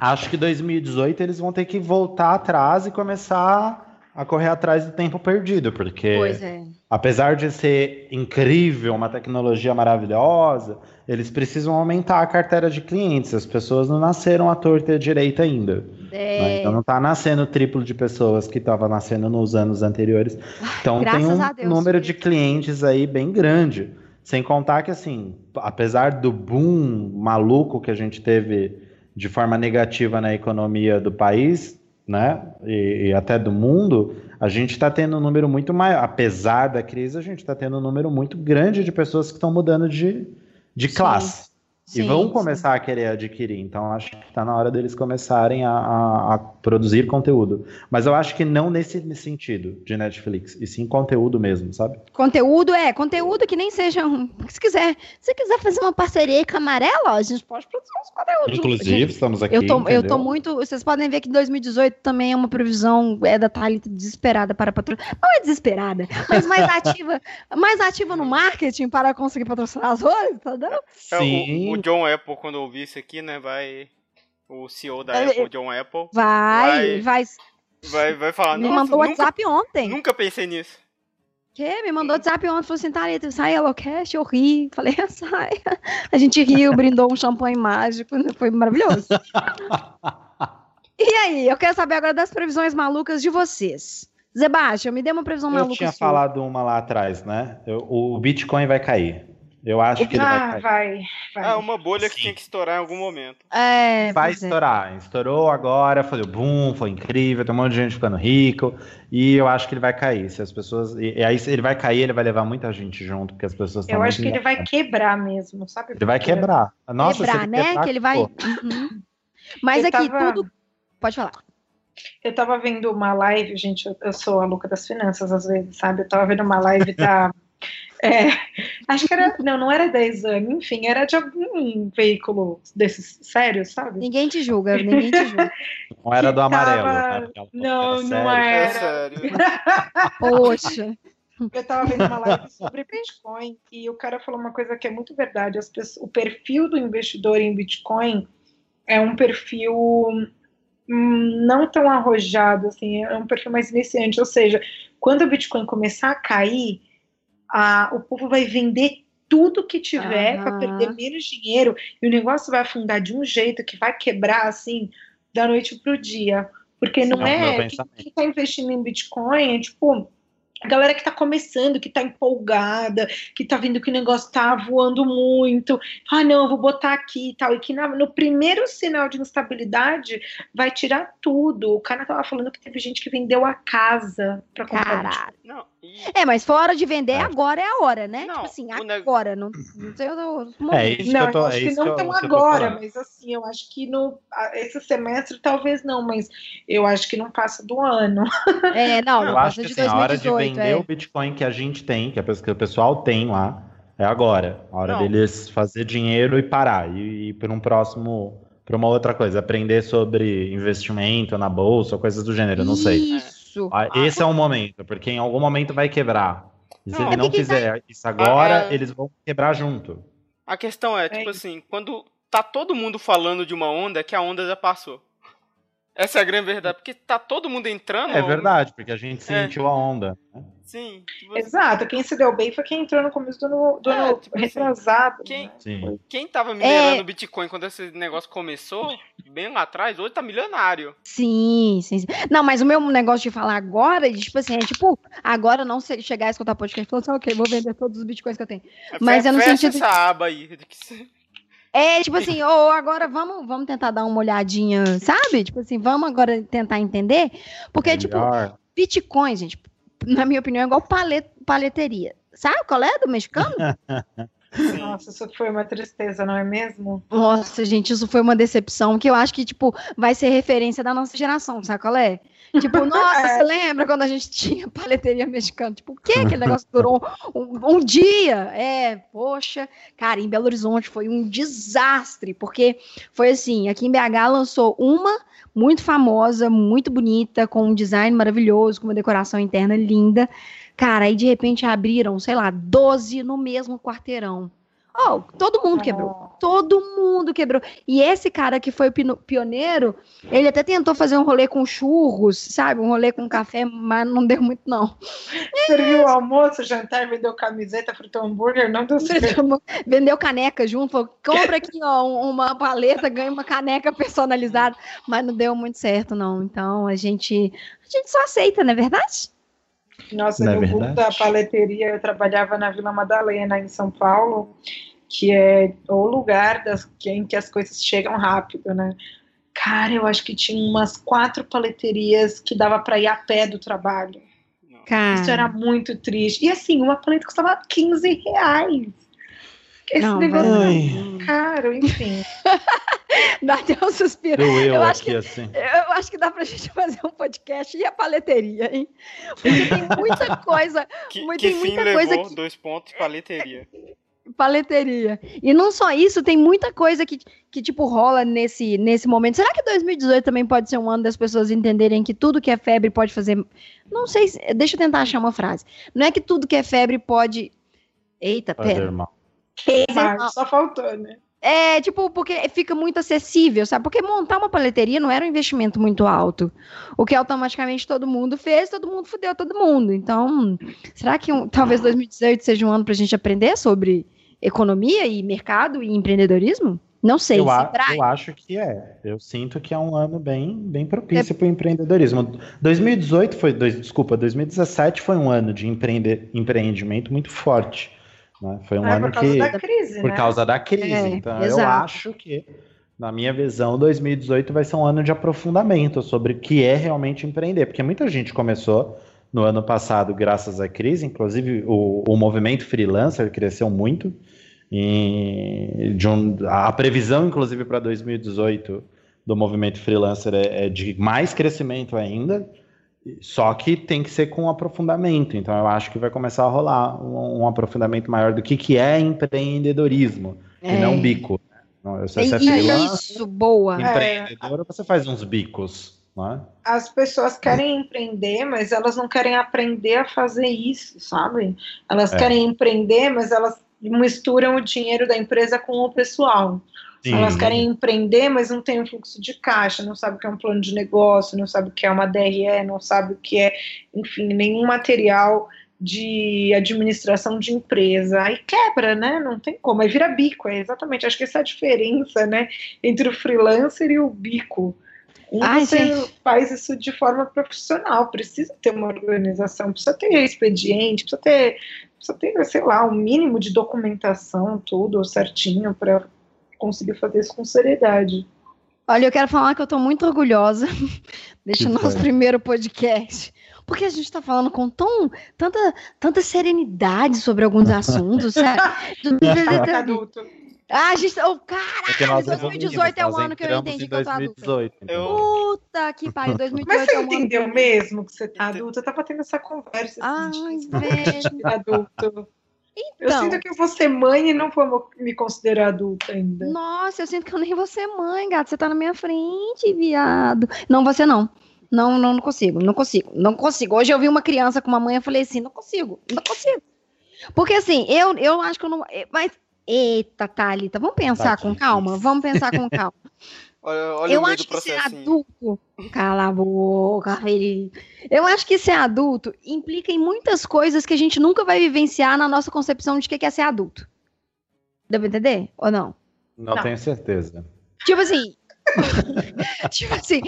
acho que 2018 eles vão ter que voltar atrás e começar a correr atrás do tempo perdido, porque é. apesar de ser incrível, uma tecnologia maravilhosa, eles precisam aumentar a carteira de clientes. As pessoas não nasceram à torta e à direita ainda. né? É, Então não está nascendo o triplo de pessoas que estava nascendo nos anos anteriores. Então tem graças um Deus. número de clientes aí bem grande. Sem contar que, assim, apesar do boom maluco que a gente teve de forma negativa na economia do país, né, e, e até do mundo, a gente está tendo um número muito maior, apesar da crise, a gente está tendo um número muito grande de pessoas que estão mudando de, de classe. Sim, e vão começar sim. a querer adquirir. Então, acho que está na hora deles começarem a, a, a, produzir conteúdo. Mas eu acho que não nesse, nesse, sentido de Netflix, e sim conteúdo mesmo, sabe? Conteúdo é, conteúdo que nem seja. Se quiser, se quiser fazer uma parceria com a Amarela, a gente pode produzir uns conteúdos. Inclusive, gente, estamos aqui. Eu tô, eu tô muito. Vocês podem ver que 2018 também é uma previsão é da Thalita desesperada para patrocinar. Não é desesperada, mas mais ativa, mais ativa no marketing para conseguir patrocinar as coisas, entendeu? Sim. É, o, o o John Apple, quando ouvir isso aqui, né, vai. O CEO da é, Apple, John Apple. Vai, vai. Vai, vai falar. Me mandou nunca, WhatsApp ontem. Nunca pensei nisso. Que? Me mandou WhatsApp ontem, falou assim, Thalita, sai Hello-Cast, eu ri. Falei, sai. A gente riu, brindou um champanhe mágico, foi maravilhoso. e aí, eu quero saber agora das previsões malucas de vocês. Zebastião, me dê uma previsão maluca. Eu tinha sua. falado uma lá atrás, né? Eu, o Bitcoin vai cair. Eu acho que ele ah, vai, vai, vai. Ah, uma bolha Sim. que tinha que estourar em algum momento. É, vai é. estourar. É. Estourou agora, foi o boom, foi incrível, tem um monte de gente ficando rico. E eu acho que ele vai cair. Se as pessoas. E, aí, se ele vai cair, ele vai levar muita gente junto, porque as pessoas Eu acho que ele vai quebrar mesmo, sabe? Ele vai quebrar. Nossa, quebrar, né? Quebrar, que ele vai. Uhum. Mas eu aqui tava... tudo. Pode falar. Eu tava vendo uma live, gente, eu, eu sou a louca das finanças às vezes, sabe? Eu tava vendo uma live da. É, acho que era. Não, não era 10 anos, enfim, era de algum veículo desses sérios, sabe? Ninguém te julga, ninguém te julga. Não era do amarelo. Tava... Tá? Não, não era. É Poxa. Eu tava vendo uma live sobre Bitcoin e o cara falou uma coisa que é muito verdade. Pessoas, o perfil do investidor em Bitcoin é um perfil hum, não tão arrojado, assim, é um perfil mais iniciante. Ou seja, quando o Bitcoin começar a cair, a, o povo vai vender tudo que tiver uhum. para perder menos dinheiro e o negócio vai afundar de um jeito que vai quebrar assim da noite pro dia. Porque não é, é quem está investindo em Bitcoin é tipo a galera que está começando, que está empolgada, que está vendo que o negócio está voando muito, ah, não, eu vou botar aqui e tal, e que na, no primeiro sinal de instabilidade vai tirar tudo. O cara tava falando que teve gente que vendeu a casa para comprar. Não, e... É, mas fora de vender, é. agora é a hora, né? Não, tipo assim, agora, não, não sei o É isso não, que eu tô, acho é que não tão agora, mas assim, eu acho que no esse semestre talvez não, mas eu acho que não passa do ano. É, não, não eu passa acho que, de assim, 2018. A hora de vender é. o Bitcoin que a gente tem, que, que o pessoal tem lá, é agora. A hora não. deles fazer dinheiro e parar, e ir para um próximo para uma outra coisa, aprender sobre investimento na bolsa, coisas do gênero, não sei. Isso. Ah, esse é um momento, porque em algum momento vai quebrar. E se não, ele é não fizer tá... isso agora, ah, é... eles vão quebrar junto. A questão é, tipo é. assim, quando tá todo mundo falando de uma onda, é que a onda já passou. Essa é a grande verdade, porque tá todo mundo entrando. É verdade, porque a gente é. sentiu é. a onda. Né? Sim. Tipo Exato, quem se deu bem foi quem entrou no começo do ano, do é, tipo assim, retrasado. Quem, né? quem tava minerando é... Bitcoin quando esse negócio começou, bem lá atrás, hoje tá milionário. Sim, sim, sim. Não, mas o meu negócio de falar agora, tipo assim, é tipo, agora não chegar a escutar podcast e falar assim, ok, vou vender todos os Bitcoins que eu tenho. Mas é no sentido. essa aba aí. É, tipo assim, ou oh, agora vamos, vamos tentar dar uma olhadinha, sabe? Tipo assim, vamos agora tentar entender. Porque, tipo, Melhor. tipo, Bitcoin, gente, na minha opinião, é igual palet, paleteria. Sabe qual é do mexicano? Nossa, isso foi uma tristeza, não é mesmo? Nossa, gente, isso foi uma decepção que eu acho que, tipo, vai ser referência da nossa geração, sabe qual é? Tipo, nossa, é. você lembra quando a gente tinha paleteria mexicana? Tipo, o que aquele negócio durou um, um, dia? É, poxa, cara, em Belo Horizonte foi um desastre, porque foi assim, aqui em BH lançou uma muito famosa, muito bonita, com um design maravilhoso, com uma decoração interna linda. Cara, aí de repente abriram, sei lá, 12 no mesmo quarteirão. Oh, todo mundo quebrou. Todo mundo quebrou. E esse cara que foi pioneiro, ele até tentou fazer um rolê com churros, sabe? Um rolê com café, mas não deu muito, não. Serviu o almoço, jantar, vendeu camiseta, fritou hambúrguer, não deu certo. Vendeu caneca junto, falou, compra aqui, ó, uma paleta, ganha uma caneca personalizada. Mas não deu muito certo, não. Então, a gente, a gente só aceita, não é verdade? Nossa, não é no mundo da paleteria, eu trabalhava na Vila Madalena, em São Paulo, que é o lugar das, em que as coisas chegam rápido, né? Cara, eu acho que tinha umas quatro paleterias que dava para ir a pé do trabalho. Cara. Isso era muito triste. E assim, uma paleta custava 15 reais. Esse Não, negócio Ai. é caro, enfim. Dá até um suspiro. Eu, eu, Eu acho aqui que- assim. Eu acho que dá pra gente fazer um podcast e a paleteria, hein? Porque tem muita coisa, Que, Mas que tem fim muita levou coisa que- dois pontos paleteria. paleteria. E não só isso, tem muita coisa que, que tipo, rola nesse, nesse momento. Será que 2018 também pode ser um ano das pessoas entenderem que tudo que é febre pode fazer. Não sei, se- deixa eu tentar achar uma frase. Não é que tudo que é febre pode. Eita, Fazer pera. mal. Só faltou, né? É, tipo, porque fica muito acessível, sabe? Porque montar uma paleteria não era um investimento muito alto. O que automaticamente todo mundo fez, todo mundo fudeu todo mundo. Então, será que um- talvez 2018 seja um ano pra gente aprender sobre economia e mercado e empreendedorismo? Não sei. Eu, a- eu acho que é. Eu sinto que é um ano bem, bem propício para o empreendedorismo. 2018 foi, dois, desculpa, 2017 foi um ano de empreende, empreendimento muito forte. Né? Foi um Ah, ano por causa que, da crise, por né? causa da crise. É, então, eu exato. acho que, na minha visão, 2018 vai ser um ano de aprofundamento sobre o que é realmente empreender, porque muita gente começou no ano passado graças à crise, inclusive o, o movimento freelancer cresceu muito. E de um- a previsão, inclusive, para 2018 do movimento freelancer é, é de mais crescimento ainda, só que tem que ser com aprofundamento. Então, eu acho que vai começar a rolar um, um aprofundamento maior do que, que é empreendedorismo, e É. não bico. Não, se você é É freelancer, isso, boa. empreendedor, você faz uns bicos. Não é? As pessoas querem empreender, mas elas não querem aprender a fazer isso, sabe? Elas É. querem empreender, mas elas misturam o dinheiro da empresa com o pessoal. Elas querem empreender, mas não tem um fluxo de caixa, não sabe o que é um plano de negócio, não sabe o que é uma DRE, não sabe o que é, enfim, nenhum material de administração de empresa. Aí quebra, né? Não tem como. Aí vira bico, é exatamente. Acho que essa é a diferença, né? Entre o freelancer e o bico. Um Ai, você gente. faz isso de forma profissional, precisa ter uma organização, precisa ter expediente, precisa ter, precisa ter, sei lá, um mínimo de documentação, tudo certinho para conseguir fazer isso com seriedade. Olha, eu quero falar que eu tô muito orgulhosa deste nosso foi? primeiro podcast. Porque a gente tá falando com tão, tanta, tanta serenidade sobre alguns assuntos, sabe? Tá adulto. Ah, a gente. Oh, Porque caralho, nós 2018 é o nós ano que eu entendi que eu tô adulta. 2018. entendeu? Eu- Puta que pariu, 2018 Mas você é o ano. entendeu mesmo que você tá adulto? Eu tava tendo essa conversa. Ai, assim, velho. de adulto. Eu Então. sinto que eu vou ser mãe e não vou me considerar adulta ainda. Nossa, eu sinto que eu nem vou ser mãe, gato. Você tá na minha frente, viado. Não, você não. Não, não, não consigo, não consigo, não consigo. Hoje eu vi uma criança com uma mãe, eu falei assim, não consigo, não consigo. Porque assim, eu, eu acho que eu não. eh, Mas, eita, Thalita, vamos pensar com calma, vamos pensar com calma. Olha, olha eu acho que ser processinho. adulto. Cala a boca, Felipe. Eu acho que ser adulto implica em muitas coisas que a gente nunca vai vivenciar na nossa concepção de que é ser adulto. Deu pra entender? Ou não? Não, Não. tenho certeza. Tipo assim. tipo assim.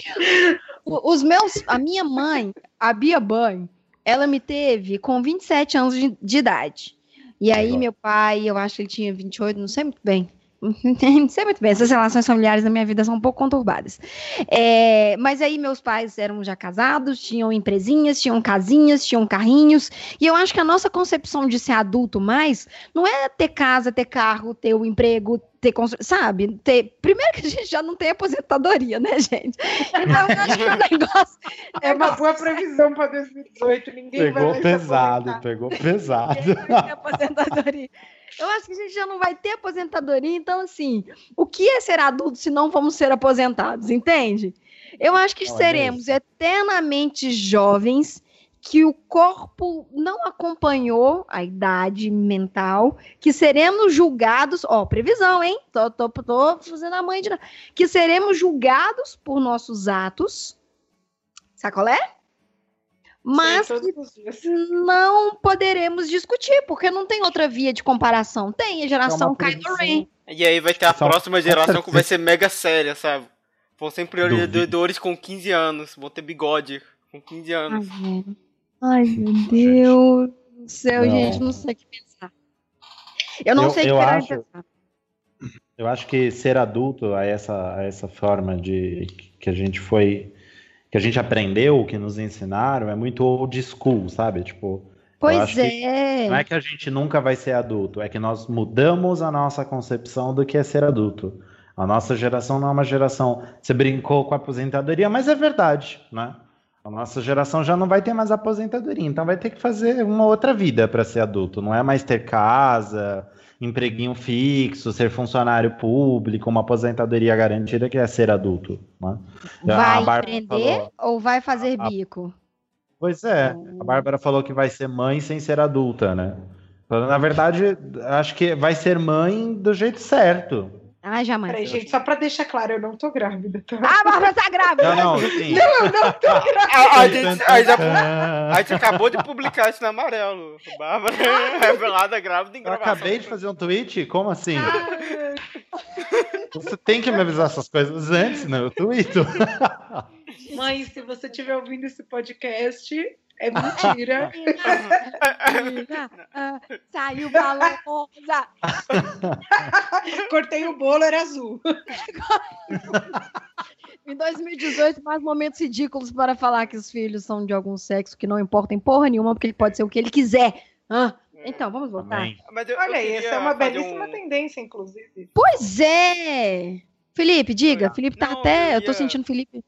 Os meus. A minha mãe, a Bia Banho, ela me teve com 27 anos de, de idade. E aí, Legal. meu pai, eu acho que ele tinha 28, não sei muito bem. Não sei muito bem, essas relações familiares da minha vida são um pouco conturbadas. É, mas aí meus pais eram já casados, tinham empresinhas, tinham casinhas, tinham carrinhos. E eu acho que a nossa concepção de ser adulto mais não é ter casa, ter carro, ter o emprego, ter constru... sabe? Ter... Primeiro que a gente já não tem aposentadoria, né, gente? Então eu acho que o negócio É uma boa previsão para 2018. Ninguém vai Pegou se pesado, pegou pesado. Vai ter aposentadoria. Eu acho que a gente já não vai ter aposentadoria, então assim, o que é ser adulto se não vamos ser aposentados, entende? Eu acho que Olha seremos isso. eternamente jovens que o corpo não acompanhou a idade mental, que seremos julgados, ó, previsão, hein? Tô, tô, tô fazendo a mãe de que seremos julgados por nossos atos, sacolé? Mas não poderemos discutir, porque não tem outra via de comparação. Tem a geração É Kylo. Ren. E aí vai ter a Só- próxima geração que vai ser mega séria, sabe? Vão ser empreendedores com 15 anos, vão ter bigode com 15 Ai, anos. Ai, meu Deus do céu, Não. gente, não sei o que pensar. Eu não Eu- sei o que eu pensar. acho- Eu acho que ser adulto, a essa, a essa forma de que a gente foi, que a gente aprendeu, que nos ensinaram, é muito old school, sabe? Tipo, pois é. Não é que a gente nunca vai ser adulto, é que nós mudamos a nossa concepção do que é ser adulto. A nossa geração não é uma geração. Você brincou com a aposentadoria, mas é verdade, né? A nossa geração já não vai ter mais aposentadoria, então vai ter que fazer uma outra vida para ser adulto. Não é mais ter casa, empreguinho fixo, ser funcionário público, uma aposentadoria garantida que é ser adulto. Né? Vai empreender falou, ou vai fazer bico? Pois é, a Bárbara falou que vai ser mãe sem ser adulta, né? Na verdade, acho que vai ser mãe do jeito certo. Ah, jamais. Peraí, gente, só pra deixar claro, eu não tô grávida. Tá? Ah, a Bárbara tá grávida! Não, não, sim. não, eu não tô grávida. A, a, gente, a, gente, a, gente, acabou de publicar isso no amarelo. Bárbara revelada grávida em gravação. Eu acabei de fazer um tweet? Como assim? Você tem que me avisar essas coisas antes, né? Eu tweeto. Mãe, se você estiver ouvindo esse podcast, é mentira. mentira. Ah, saiu balosa. Cortei o bolo, era azul. em 2018, mais momentos ridículos para falar que os filhos são de algum sexo que não importa em porra nenhuma, porque ele pode ser o que ele quiser. Ah, então, vamos voltar. Eu, Olha aí, essa é uma belíssima um... tendência, inclusive. Pois é! Felipe, diga. Felipe tá não, até. Eu, ia... eu tô sentindo Felipe.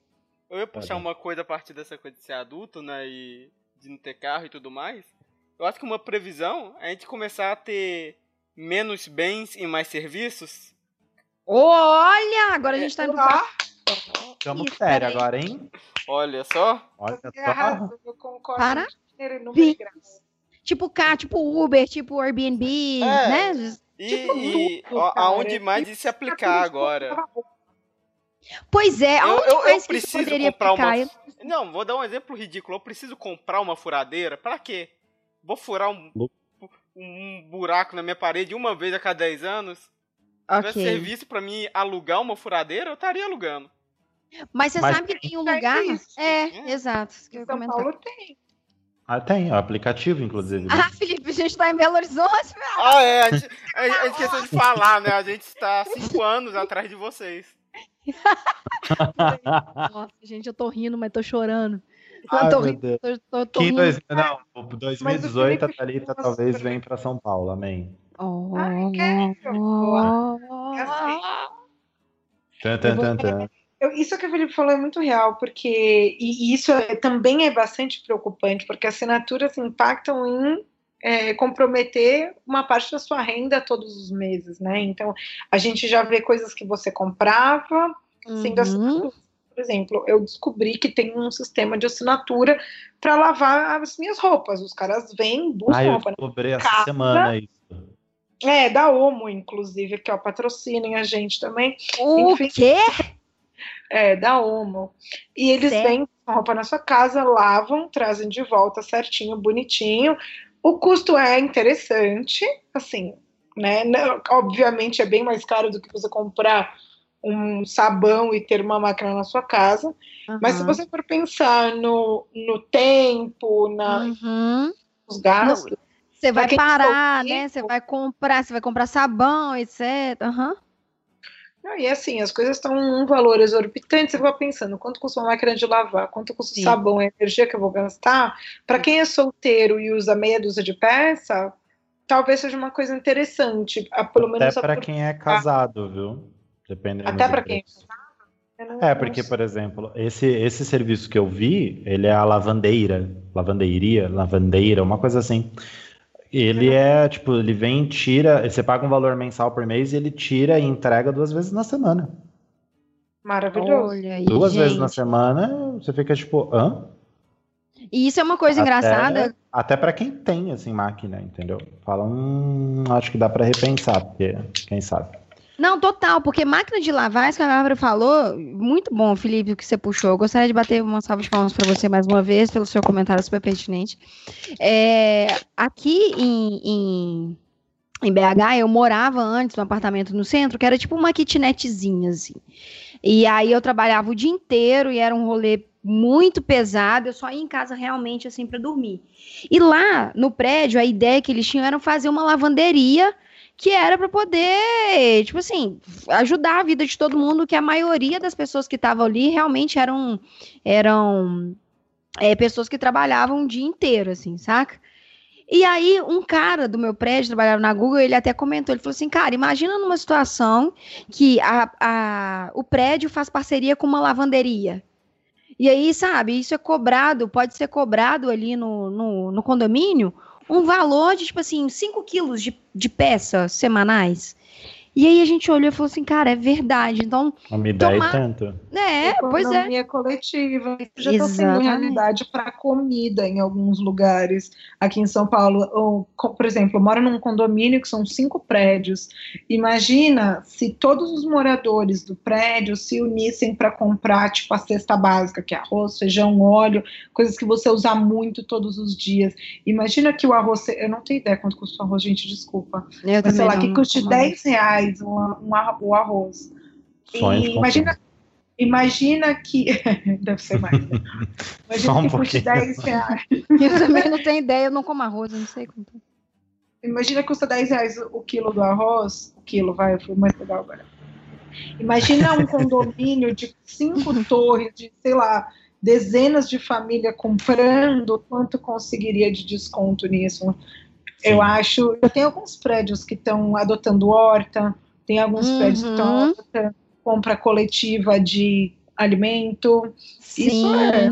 Eu ia puxar uma coisa a partir dessa coisa de ser adulto, né? E de não ter carro e tudo mais, eu acho que uma previsão é a gente começar a ter menos bens e mais serviços. Olha, agora a gente tá indo pra... Estamos sério agora, hein? Olha só. Olha só. eu concordo. Para. Tipo cá, tipo Uber, tipo Airbnb, é. né? E, tipo, e ó, aonde mais isso se aplicar agora? Pois é, aonde eu, eu, mais eu preciso poderia comprar aplicar? Uma... Não, vou dar um exemplo ridículo. Eu preciso comprar uma furadeira. Para quê? Vou furar um, um buraco na minha parede uma vez a cada 10 anos. Se okay. tivesse serviço para mim alugar uma furadeira, eu estaria alugando. Mas você Mas sabe que tem um lugar. É, é, exato. Que São comentar. Paulo tem. Ah, tem, o aplicativo, inclusive. Né? Ah, Felipe, a gente tá em Belo Horizonte, velho. Ah, é, a gente, a gente esqueceu de falar, né? A gente está cinco anos atrás de vocês. Nossa, gente, eu tô rindo, mas tô chorando. Ai, eu tô rindo, tô, tô, tô rindo. Dois, não, 2018 a Thalita talvez venha para São Paulo, amém. Oh, Ai, oh, tan, tan, tan, tan. Eu, isso que o Felipe falou é muito real, porque e isso é, também é bastante preocupante, porque assinaturas impactam em é, comprometer uma parte da sua renda todos os meses, né? Então, a gente já vê coisas que você comprava uhum. sendo assinatura. Por exemplo, eu descobri que tem um sistema de assinatura para lavar as minhas roupas. Os caras vêm, buscam ah, roupa. Eu descobri essa casa. semana isso. É, da Omo, inclusive, que é o patrocinem a gente também. O Enfim, quê? É, da Omo. E eles certo. vêm com a roupa na sua casa, lavam, trazem de volta certinho, bonitinho. O custo é interessante, assim, né? Obviamente é bem mais caro do que você comprar um sabão e ter uma máquina na sua casa. Uhum. Mas se você for pensar no, no tempo, na, uhum. nos gastos. Você vai parar, né? Você vai comprar, você vai comprar sabão, etc. Uhum. Não, e assim, as coisas estão um valor exorbitante, você vai pensando, quanto custa uma máquina de lavar, quanto custa o sabão, a energia que eu vou gastar. Para quem é solteiro e usa meia dúzia de peça, talvez seja uma coisa interessante, pelo menos Até para quem é casado, viu? Dependendo Até para quem é casado. É, porque, por exemplo, esse, esse serviço que eu vi, ele é a lavandeira, lavandeiria, lavandeira, uma coisa assim. Ele é, tipo, ele vem, tira, você paga um valor mensal por mês e ele tira e entrega duas vezes na semana. Maravilhoso. Aí, duas gente. vezes na semana, você fica tipo, hã? E isso é uma coisa até, engraçada. Até para quem tem, assim, máquina, entendeu? Fala, hum, acho que dá para repensar, porque quem sabe. Não, total, porque máquina de lavar, isso que a Bárbara falou, muito bom, Felipe, o que você puxou. Eu gostaria de bater uma salva de palmas para você mais uma vez, pelo seu comentário super pertinente. É, aqui em, em, em, BH, eu morava antes num apartamento no centro, que era tipo uma kitnetzinha, assim. E aí eu trabalhava o dia inteiro e era um rolê muito pesado, eu só ia em casa realmente assim para dormir. E lá no prédio, a ideia que eles tinham era fazer uma lavanderia que era para poder, tipo assim, ajudar a vida de todo mundo, que a maioria das pessoas que estavam ali realmente eram eram é, pessoas que trabalhavam o dia inteiro, assim, saca? E aí, um cara do meu prédio, trabalhava na Google, ele até comentou, ele falou assim, cara, imagina numa situação que a, a, o prédio faz parceria com uma lavanderia. E aí, sabe, isso é cobrado, pode ser cobrado ali no, no, no condomínio, um valor de, tipo assim, 5 quilos de, de peças semanais. E aí a gente olhou e falou assim, cara, é verdade. Então. Uma ideia tomar... tanto. É, pois é. Economia coletiva. Já está sendo realidade para comida em alguns lugares. Aqui em São Paulo, ou, por exemplo, eu moro num condomínio que são cinco prédios. Imagina se todos os moradores do prédio se unissem para comprar, tipo, a cesta básica, que é arroz, feijão, óleo, coisas que você usa muito todos os dias. Imagina que o arroz. Eu não tenho ideia quanto custa o arroz, gente, desculpa. Eu Mas, sei lá, não, que custe 10 reais reais um, um, o arroz. E imagina, imagina que. Deve ser mais. Né? Imagina um que custe 10 reais. Eu também não tenho ideia, eu não como arroz, eu não sei quanto. Imagina que custa 10 reais o quilo do arroz. O quilo, vai, foi mais legal agora. Imagina um condomínio de cinco torres, de, sei lá, dezenas de famílias comprando, quanto conseguiria de desconto nisso? Sim. Eu acho. Eu tenho alguns prédios que estão adotando horta, tem alguns uhum. prédios que estão adotando compra coletiva de alimento. Sim. Isso é.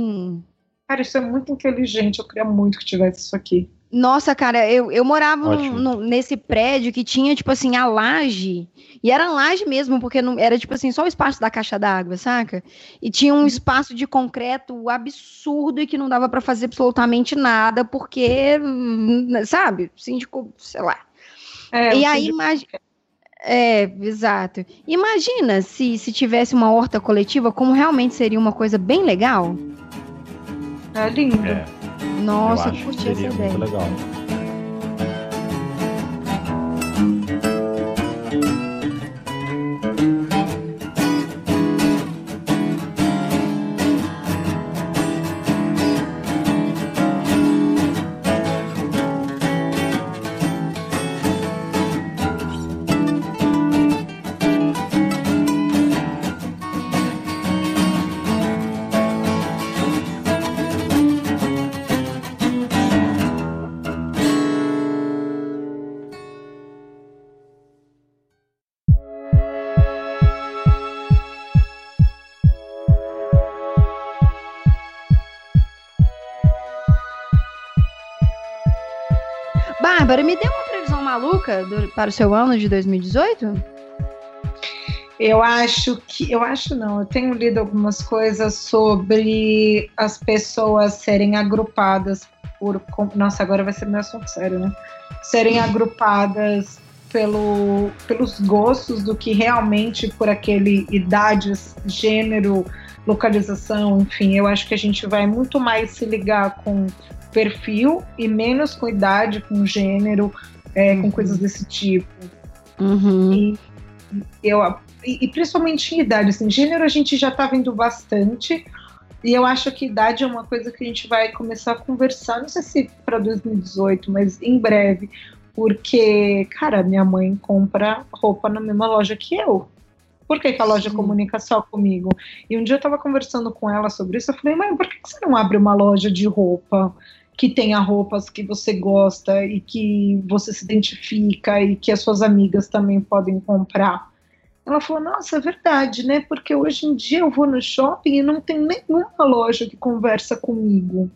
Cara, isso é muito inteligente. Eu queria muito que tivesse isso aqui. Nossa, cara, eu, eu morava no, no, nesse prédio que tinha, tipo assim, a laje. E era laje mesmo, porque não, era, tipo assim, só o espaço da caixa d'água, saca? E tinha um uhum. espaço de concreto absurdo e que não dava para fazer absolutamente nada, porque, sabe? Síndico, sei lá. É, e aí, imagina. É, exato. Imagina se, se tivesse uma horta coletiva, como realmente seria uma coisa bem legal. É lindo. É. Nossa, eu curti essa ideia. Muito legal. Do, para o seu ano de 2018? Eu acho que. Eu acho não, eu tenho lido algumas coisas sobre as pessoas serem agrupadas por. Nossa, agora vai ser meu assunto sério, né? Serem agrupadas pelo, pelos gostos do que realmente por aquele idades, gênero, localização, enfim, eu acho que a gente vai muito mais se ligar com perfil e menos com idade, com gênero, é, uhum. com coisas desse tipo. Uhum. E, eu, e, e, principalmente em idade, assim, gênero a gente já tá vendo bastante. E eu acho que idade é uma coisa que a gente vai começar a conversar, não sei se para 2018, mas em breve, porque, cara, minha mãe compra roupa na mesma loja que eu. Por que, que a loja Sim. comunica só comigo? E um dia eu estava conversando com ela sobre isso, eu falei, mãe, por que, que você não abre uma loja de roupa? Que tenha roupas que você gosta e que você se identifica e que as suas amigas também podem comprar. Ela falou: Nossa, é verdade, né? Porque hoje em dia eu vou no shopping e não tem nenhuma loja que conversa comigo.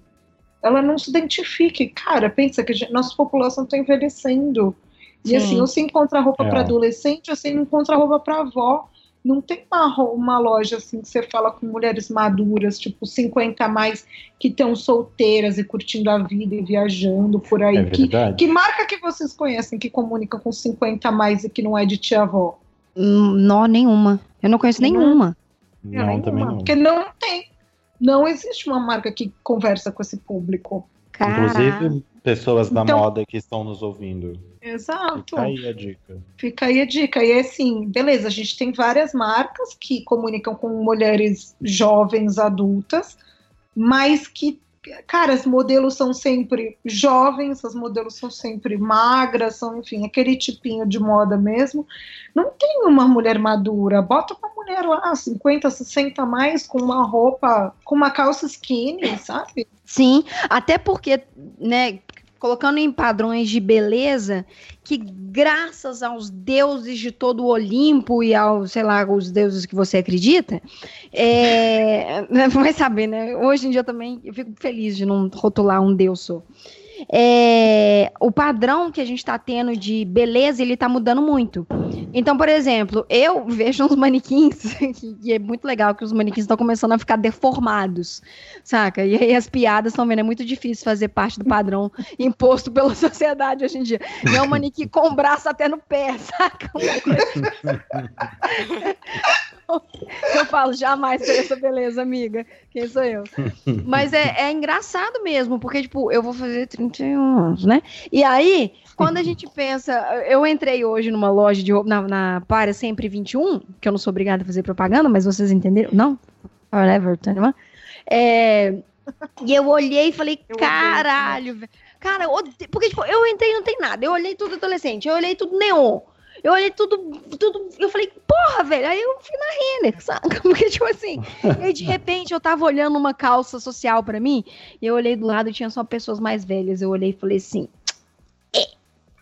Ela não se identifica. Cara, pensa que a nossa população está envelhecendo. E Sim. assim, você encontra roupa é. para adolescente, você não encontra roupa para avó não tem uma, uma loja assim que você fala com mulheres maduras, tipo 50 a mais, que estão solteiras e curtindo a vida e viajando por aí. É que, que marca que vocês conhecem que comunica com 50 a mais e que não é de tia-avó? Hum, não, nenhuma. Eu não conheço nenhuma. Não, não nenhuma, também não. Porque não tem. Não existe uma marca que conversa com esse público. Inclusive, pessoas da então, moda que estão nos ouvindo. Exato. Fica aí a dica. Fica aí a dica. E assim, beleza, a gente tem várias marcas que comunicam com mulheres jovens, adultas, mas que cara, as modelos são sempre jovens, as modelos são sempre magras, são, enfim, aquele tipinho de moda mesmo. Não tem uma mulher madura, bota uma mulher lá, 50, 60 mais, com uma roupa, com uma calça skinny, sabe? Sim, até porque, né, colocando em padrões de beleza, que graças aos deuses de todo o Olimpo e aos, sei lá, os deuses que você acredita, é, vai saber, né? Hoje em dia também eu fico feliz de não rotular um deus só é, o padrão que a gente está tendo de beleza, ele está mudando muito. Então, por exemplo, eu vejo uns manequins, e é muito legal que os manequins estão começando a ficar deformados, saca? E aí as piadas estão vendo, é muito difícil fazer parte do padrão imposto pela sociedade hoje em dia. E é um manequim com braço até no pé, saca? eu falo, jamais teria essa beleza, amiga. Quem sou eu? Mas é, é engraçado mesmo, porque, tipo, eu vou fazer 31 anos, né? E aí, quando a gente pensa. Eu entrei hoje numa loja de roupa, na, na Para Sempre 21, que eu não sou obrigada a fazer propaganda, mas vocês entenderam? Não? Whatever, tá É. E eu olhei e falei, eu caralho, velho. Cara, porque tipo, eu entrei e não tem nada. Eu olhei tudo adolescente, eu olhei tudo neon. Eu olhei tudo, tudo, eu falei, porra, velho. Aí eu fui na Renner, saca? Porque, tipo assim, e de repente eu tava olhando uma calça social para mim, e eu olhei do lado e tinha só pessoas mais velhas. Eu olhei e falei assim,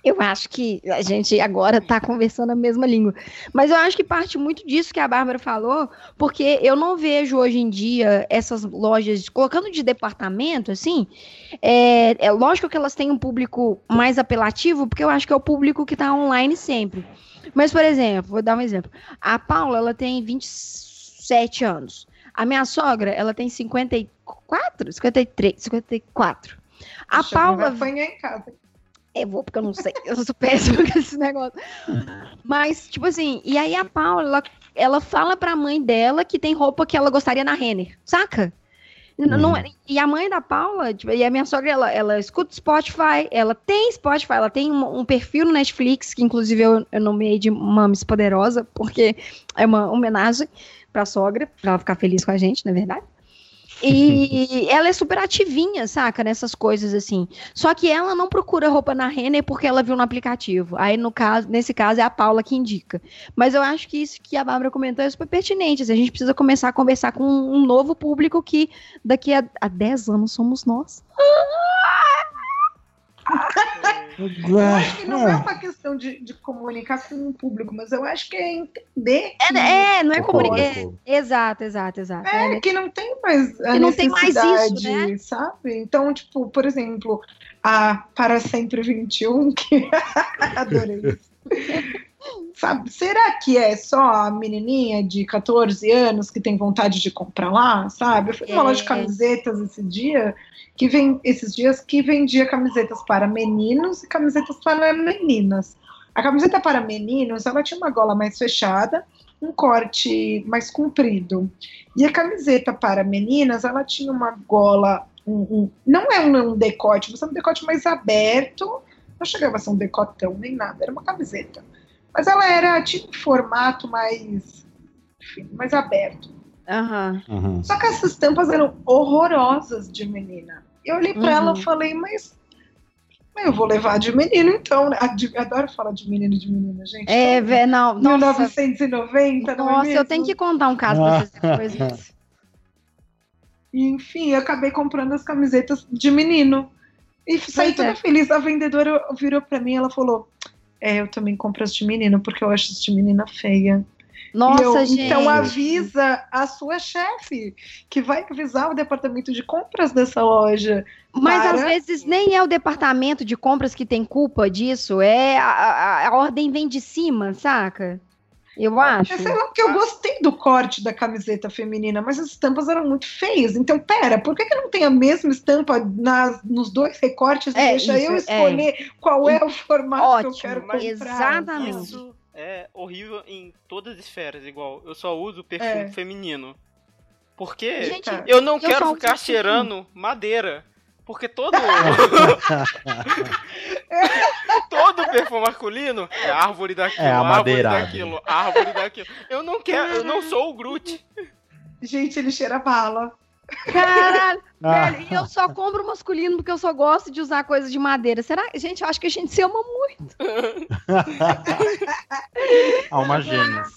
eu acho que a gente agora está conversando a mesma língua. Mas eu acho que parte muito disso que a Bárbara falou, porque eu não vejo hoje em dia essas lojas, colocando de departamento, assim, é, é lógico que elas têm um público mais apelativo, porque eu acho que é o público que está online sempre. Mas, por exemplo, vou dar um exemplo. A Paula, ela tem 27 anos. A minha sogra, ela tem 54? 53, 54. A Paula. Vai em casa. Eu vou porque eu não sei. Eu sou péssima com esse negócio. Mas, tipo assim, e aí a Paula, ela, ela fala pra mãe dela que tem roupa que ela gostaria na Renner, saca? Não, não, uhum. e a mãe da Paula, tipo, e a minha sogra, ela, ela escuta Spotify, ela tem Spotify, ela tem um, um perfil no Netflix, que inclusive eu, eu nomeei de Mames Poderosa, porque é uma homenagem pra sogra, pra ela ficar feliz com a gente, na é verdade. E ela é super ativinha, saca? Nessas coisas assim. Só que ela não procura roupa na Renner porque ela viu no aplicativo. Aí, no caso, nesse caso, é a Paula que indica. Mas eu acho que isso que a Bárbara comentou é super pertinente. Assim, a gente precisa começar a conversar com um novo público que daqui a, a 10 anos somos nós. eu acho que não é uma questão de, de comunicar com o público, mas eu acho que é entender. É, é não é comunicar. É, exato, exato, exato. É, é, que não tem mais a que não tem mais isso, né? sabe? Então, tipo, por exemplo, a Para Sempre 21, que adorei isso. Sabe, será que é só a menininha de 14 anos que tem vontade de comprar lá, sabe? Eu fui numa é. loja de camisetas esse dia, que vem esses dias que vendia camisetas para meninos e camisetas para meninas. A camiseta para meninos, ela tinha uma gola mais fechada, um corte mais comprido. E a camiseta para meninas, ela tinha uma gola, um, um, não é um, um decote, mas é um decote mais aberto, não chegava a ser um decotão nem nada, era uma camiseta mas ela era tipo um formato mais, enfim, mais aberto. Uhum. Uhum. Só que essas tampas eram horrorosas de menina. Eu olhei para uhum. ela e falei, mas eu vou levar de menino, então. Né? Adoro falar de menino e de menina, gente. É, vé, não. 1990, nossa, não é eu tenho que contar um caso pra vocês depois E, enfim, eu acabei comprando as camisetas de menino. E saí toda é. feliz. A vendedora virou para mim ela falou: é, eu também compro as de menino, porque eu acho as de menina feia. Nossa, eu, gente. Então avisa a sua chefe, que vai avisar o departamento de compras dessa loja. Mas para... às vezes nem é o departamento de compras que tem culpa disso, é a, a, a ordem vem de cima, saca? Eu acho. Sei lá, porque eu gostei do corte da camiseta feminina, mas as estampas eram muito feias. Então, pera, por que, que não tem a mesma estampa nas, nos dois recortes? É, deixa isso, eu é. escolher é. qual é o formato Ótimo, que eu quero comprar. Exatamente. Isso é horrível em todas as esferas, igual. Eu só uso perfume é. feminino. Porque Gente, eu não eu quero ficar cheirando madeira. Porque todo. todo perfume masculino é árvore daquilo, é árvore daquilo, árvore daquilo. Eu não quero, eu não sou o Groot. Gente, ele cheira bala. Caralho, ah. velho, e eu só compro masculino porque eu só gosto de usar coisas de madeira. Será? Gente, eu acho que a gente se ama muito. Alma gêmeas.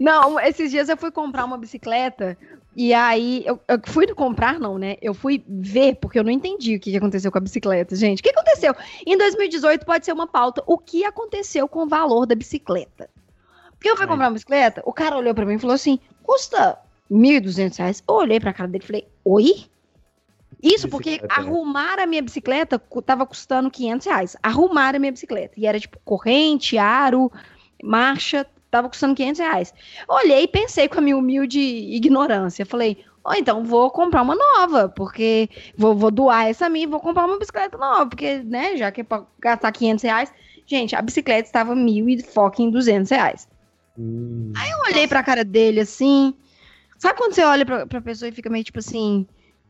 Não, esses dias eu fui comprar uma bicicleta e aí eu, eu, fui comprar, não, né? Eu fui ver, porque eu não entendi o que aconteceu com a bicicleta, gente. O que aconteceu? Em 2018 pode ser uma pauta. O que aconteceu com o valor da bicicleta? Porque eu fui comprar uma bicicleta, o cara olhou para mim e falou assim: custa 1.200 reais. Eu olhei pra cara dele e falei: oi? Isso porque né? arrumar a minha bicicleta tava custando 500 reais. Arrumar a minha bicicleta. E era tipo corrente, aro, marcha, tava custando 500 reais. Olhei e pensei com a minha humilde ignorância. Falei, ou oh, então vou comprar uma nova, porque vou, vou doar essa minha e vou comprar uma bicicleta nova, porque, né, já que é pra gastar 500 reais. Gente, a bicicleta estava mil e foca em 200 reais. Hum. Aí eu olhei pra cara dele assim. Sabe quando você olha pra, pra pessoa e fica meio tipo assim,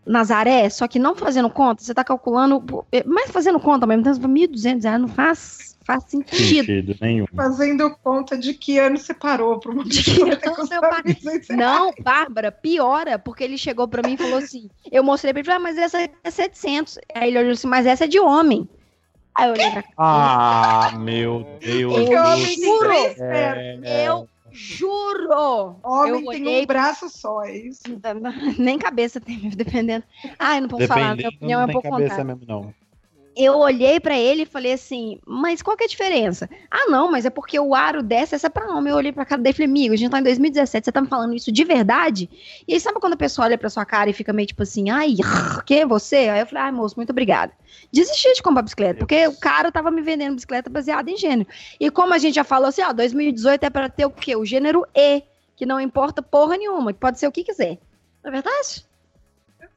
Nazaré, só que não fazendo conta, você tá calculando, mas fazendo conta mesmo, então 1.200 reais não faz faz sentido. sentido nenhum. Fazendo conta de que ano você parou para uma de que ano parei. Não, Bárbara, piora, porque ele chegou para mim e falou assim, eu mostrei para ele, ah, mas essa é 700. Aí ele olhou assim, mas essa é de homem. Aí eu olhei pra Ah, meu Deus. Eu juro. É... Eu juro. Homem eu tem um braço só, é isso? Nem cabeça tem, dependendo. Ah, eu não posso falar, minha opinião não é um pouco cabeça mesmo, não eu olhei para ele e falei assim, mas qual que é a diferença? Ah, não, mas é porque o aro desce, essa é pra homem. Eu olhei pra cara dele e falei, amigo, a gente tá em 2017, você tá me falando isso de verdade? E aí, sabe quando a pessoa olha pra sua cara e fica meio tipo assim, ai, que é você? Aí eu falei, ai, moço, muito obrigada. Desisti de comprar bicicleta, porque o cara tava me vendendo bicicleta baseada em gênero. E como a gente já falou assim, ó, 2018 é pra ter o quê? O gênero E, que não importa porra nenhuma, que pode ser o que quiser. Não é verdade?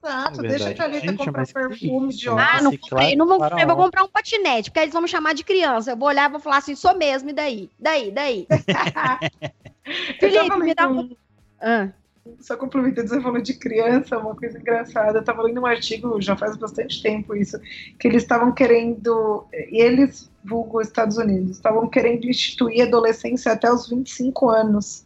Exato, é deixa a Thalita comprar perfumes de óculos. Ah, não comprei, não vou, eu vou comprar um patinete, porque eles vão me chamar de criança. Eu vou olhar e vou falar assim, sou mesmo, e daí? Daí, daí? Felipe, me dá um... Ah. Só complementando, você falou de criança, uma coisa engraçada. Eu estava lendo um artigo, já faz bastante tempo isso, que eles estavam querendo, eles, vulgo Estados Unidos, estavam querendo instituir a adolescência até os 25 anos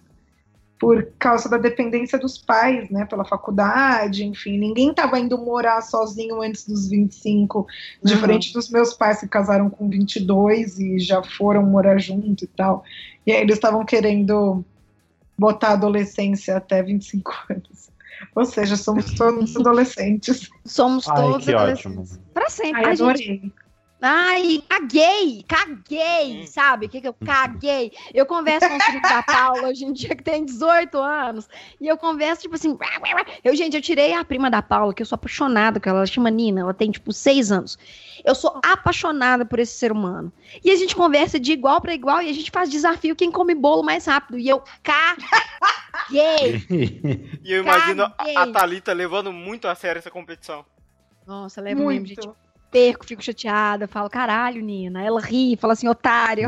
por causa da dependência dos pais, né, pela faculdade, enfim, ninguém estava indo morar sozinho antes dos 25, diferente uhum. dos meus pais que casaram com 22 e já foram morar junto e tal. E aí eles estavam querendo botar a adolescência até 25 anos. Ou seja, somos todos adolescentes. Somos Ai, todos adolescentes. Para sempre. Ai, adorei. Gente... Ai, caguei, caguei, hum. sabe? O que, que eu caguei? Eu converso com o filho da Paula hoje em dia, que tem 18 anos, e eu converso, tipo assim, eu, gente, eu tirei a prima da Paula, que eu sou apaixonada com ela, ela chama Nina, ela tem, tipo, 6 anos. Eu sou apaixonada por esse ser humano. E a gente conversa de igual para igual, e a gente faz desafio quem come bolo mais rápido, e eu caguei. e eu imagino caguei. a Thalita levando muito a sério essa competição. Nossa, leva muito. mesmo, gente perco, fico chateada, falo, caralho, Nina. Ela ri, fala assim, otário.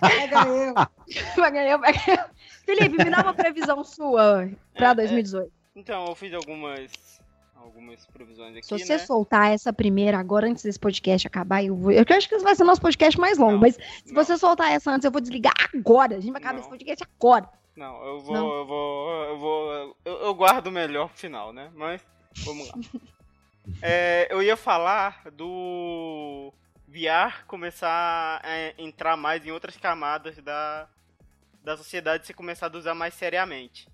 pega eu. pega eu, pega eu. Felipe, me dá uma previsão sua pra 2018. É, é, então, eu fiz algumas algumas previsões aqui, Se você né? soltar essa primeira agora, antes desse podcast acabar, eu vou. Eu acho que esse vai ser o nosso podcast mais longo, não, mas se não. você soltar essa antes, eu vou desligar agora. A gente vai acabar não. esse podcast agora. Não, eu vou, eu vou, eu vou, eu, eu guardo o melhor pro final, né? Mas vamos lá. É, eu ia falar do VR começar a entrar mais em outras camadas da, da sociedade se começar a usar mais seriamente.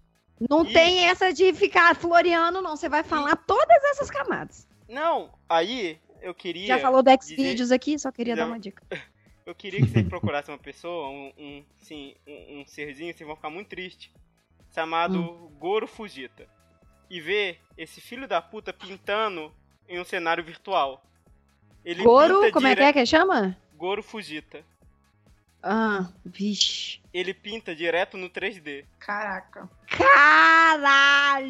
Não e... tem essa de ficar floreando, não. Você vai falar e... todas essas camadas. Não, aí eu queria. Já falou do Xvideos dizer... aqui, só queria dar uma dica. Eu queria que você procurasse uma pessoa, um, um, sim, um, um serzinho, vocês vão ficar muito triste, chamado hum. Goro Fujita. E ver esse filho da puta pintando em um cenário virtual. Ele Goro, como dire... é que é que chama? Goro Fujita. Ah, vixe. Ele pinta direto no 3D. Caraca. Caralho!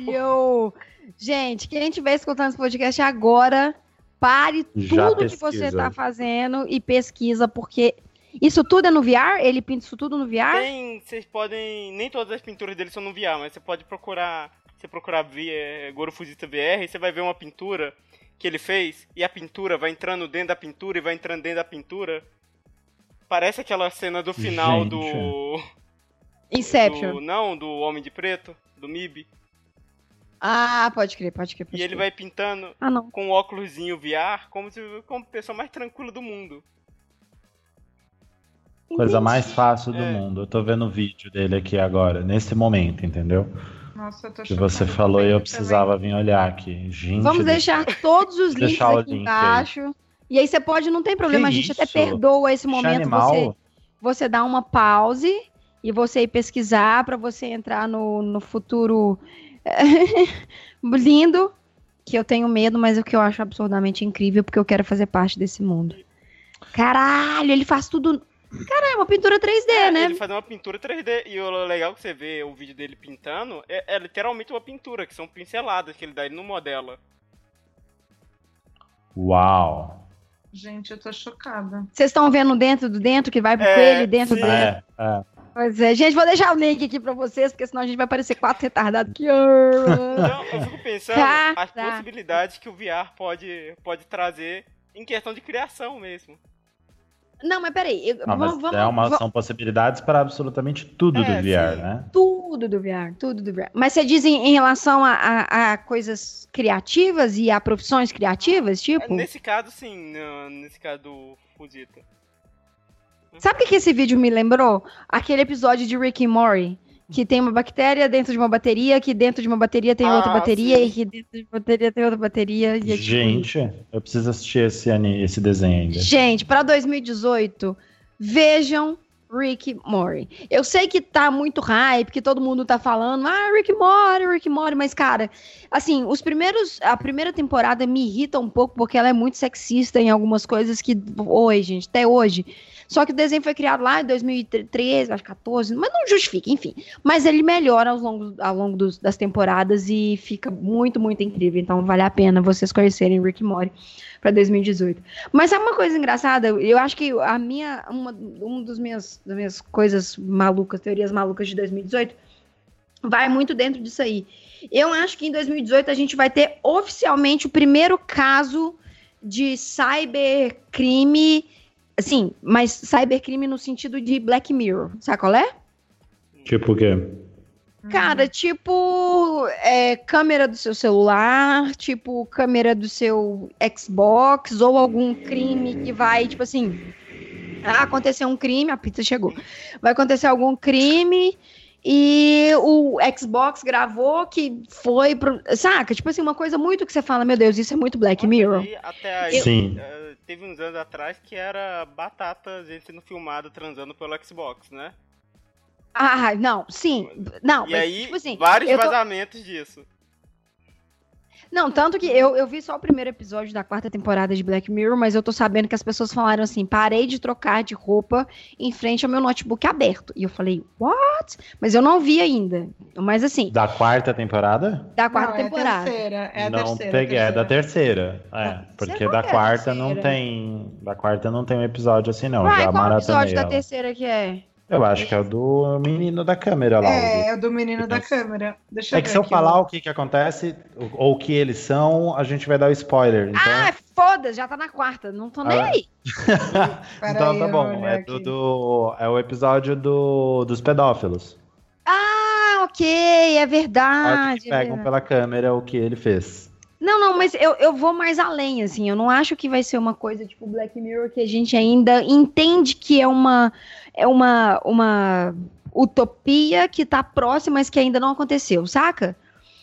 Gente, quem estiver escutando esse podcast agora, pare Já tudo pesquisa. que você tá fazendo e pesquisa, porque isso tudo é no VR? Ele pinta isso tudo no VR? Tem, vocês podem. Nem todas as pinturas dele são no VR, mas você pode procurar. Você procurar via Goro Fujita VR e você vai ver uma pintura que ele fez e a pintura vai entrando dentro da pintura e vai entrando dentro da pintura. Parece aquela cena do final Gente. do. Inception. Do, não, do Homem de Preto, do MIB. Ah, pode crer, pode crer. Pode e crer. ele vai pintando ah, com o óculosinho VR como se como a pessoa mais tranquila do mundo. Coisa mais fácil do é. mundo. Eu tô vendo o vídeo dele aqui agora, nesse momento, entendeu? Nossa, eu tô Que você falou e eu precisava também. vir olhar aqui. Gente, Vamos deixar todos os links aqui link embaixo. Aí. E aí você pode, não tem problema, que a gente isso? até perdoa esse momento. Você, você dá uma pause e você ir pesquisar para você entrar no, no futuro lindo, que eu tenho medo, mas o que eu acho absurdamente incrível, porque eu quero fazer parte desse mundo. Caralho, ele faz tudo Cara, é uma pintura 3D, é, né? Ele faz uma pintura 3D. E o legal que você vê o vídeo dele pintando é, é literalmente uma pintura, que são pinceladas que ele dá, ele não modela. Uau! Gente, eu tô chocada. Vocês estão vendo dentro do dentro, que vai pro é, coelho dentro sim. do dentro? É, é. Pois é, gente, vou deixar o link aqui pra vocês, porque senão a gente vai parecer quatro retardados aqui. Não, eu fico pensando Cara. as possibilidades que o VR pode, pode trazer em questão de criação mesmo. Não, mas peraí. Eu, não, vamos, mas é uma, vamos... São possibilidades para absolutamente tudo é, do VR, sim. né? Tudo do VR, tudo do VR. Mas você diz em, em relação a, a, a, coisas criativas e a profissões criativas, tipo? Nesse caso, sim. nesse caso do Fuzita. Sabe o que, que esse vídeo me lembrou? Aquele episódio de Rick e Morty que tem uma bactéria dentro de uma bateria, que dentro de uma bateria tem ah, outra bateria, sim. e que dentro de uma bateria tem outra bateria. É Gente, tipo... eu preciso assistir esse, esse desenho ainda. Gente, para 2018, vejam Rick Morty. Eu sei que tá muito hype, que todo mundo tá falando, ah, Rick Morty, Rick Morty, mas cara, assim, os primeiros, a primeira temporada me irrita um pouco porque ela é muito sexista em algumas coisas que, oi, gente, até hoje só que o desenho foi criado lá em 2013, acho 14, mas não justifica, enfim. Mas ele melhora ao longo, ao longo dos, das temporadas e fica muito, muito incrível. Então vale a pena vocês conhecerem Rick Mori para 2018. Mas sabe uma coisa engraçada? Eu acho que a minha, uma, uma das minhas, das minhas coisas malucas, teorias malucas de 2018, vai muito dentro disso aí. Eu acho que em 2018 a gente vai ter oficialmente o primeiro caso de cybercrime Assim, mas cybercrime no sentido de Black Mirror, sabe qual é? Tipo o quê? Cara, tipo é, câmera do seu celular, tipo câmera do seu Xbox, ou algum crime que vai, tipo assim. Ah, aconteceu um crime, a pizza chegou. Vai acontecer algum crime e o Xbox gravou que foi pro. Saca? Tipo assim, uma coisa muito que você fala, meu Deus, isso é muito Black Mirror. Até aí, Sim. Uh, teve uns anos atrás que era batata gente sendo filmado transando pelo Xbox, né? Ah, não, sim. Não, e mas, aí, tipo assim, vários vazamentos tô... disso. Não, tanto que eu, eu vi só o primeiro episódio da quarta temporada de Black Mirror, mas eu tô sabendo que as pessoas falaram assim: parei de trocar de roupa em frente ao meu notebook aberto. E eu falei, what? Mas eu não vi ainda. Mas assim. Da quarta temporada? Da quarta não, temporada. É a terceira, é a não terceira, peguei, é da terceira. É, porque da quarta não tem. Da quarta não tem um episódio assim, não. Vai, já qual episódio ela. da terceira que é? Eu acho que é o do menino da câmera lá. É, é o do menino da câmera. Deixa é que se eu falar o que, que acontece, ou o que eles são, a gente vai dar o spoiler. Então... Ah, foda-se, já tá na quarta, não tô nem ah. aí. então aí, tá bom, é, do, do, é o episódio do, dos pedófilos. Ah, ok, é verdade. É pegam pela câmera o que ele fez. Não, não, mas eu, eu vou mais além, assim. Eu não acho que vai ser uma coisa tipo Black Mirror que a gente ainda entende que é uma é uma, uma utopia que tá próxima, mas que ainda não aconteceu, saca?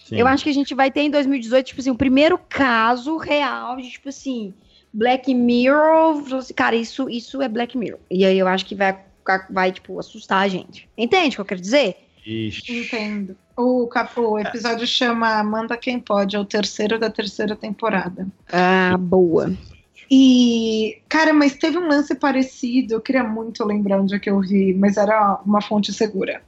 Sim. Eu acho que a gente vai ter em 2018, tipo assim, o primeiro caso real de, tipo assim, Black Mirror. Cara, isso, isso é Black Mirror. E aí eu acho que vai, vai tipo, assustar a gente. Entende o que eu quero dizer? Ixi. Entendo. O, o episódio chama Manda Quem Pode, é o terceiro da terceira temporada. Ah, boa. E, cara, mas teve um lance parecido, eu queria muito lembrar onde é que eu vi, mas era uma fonte segura.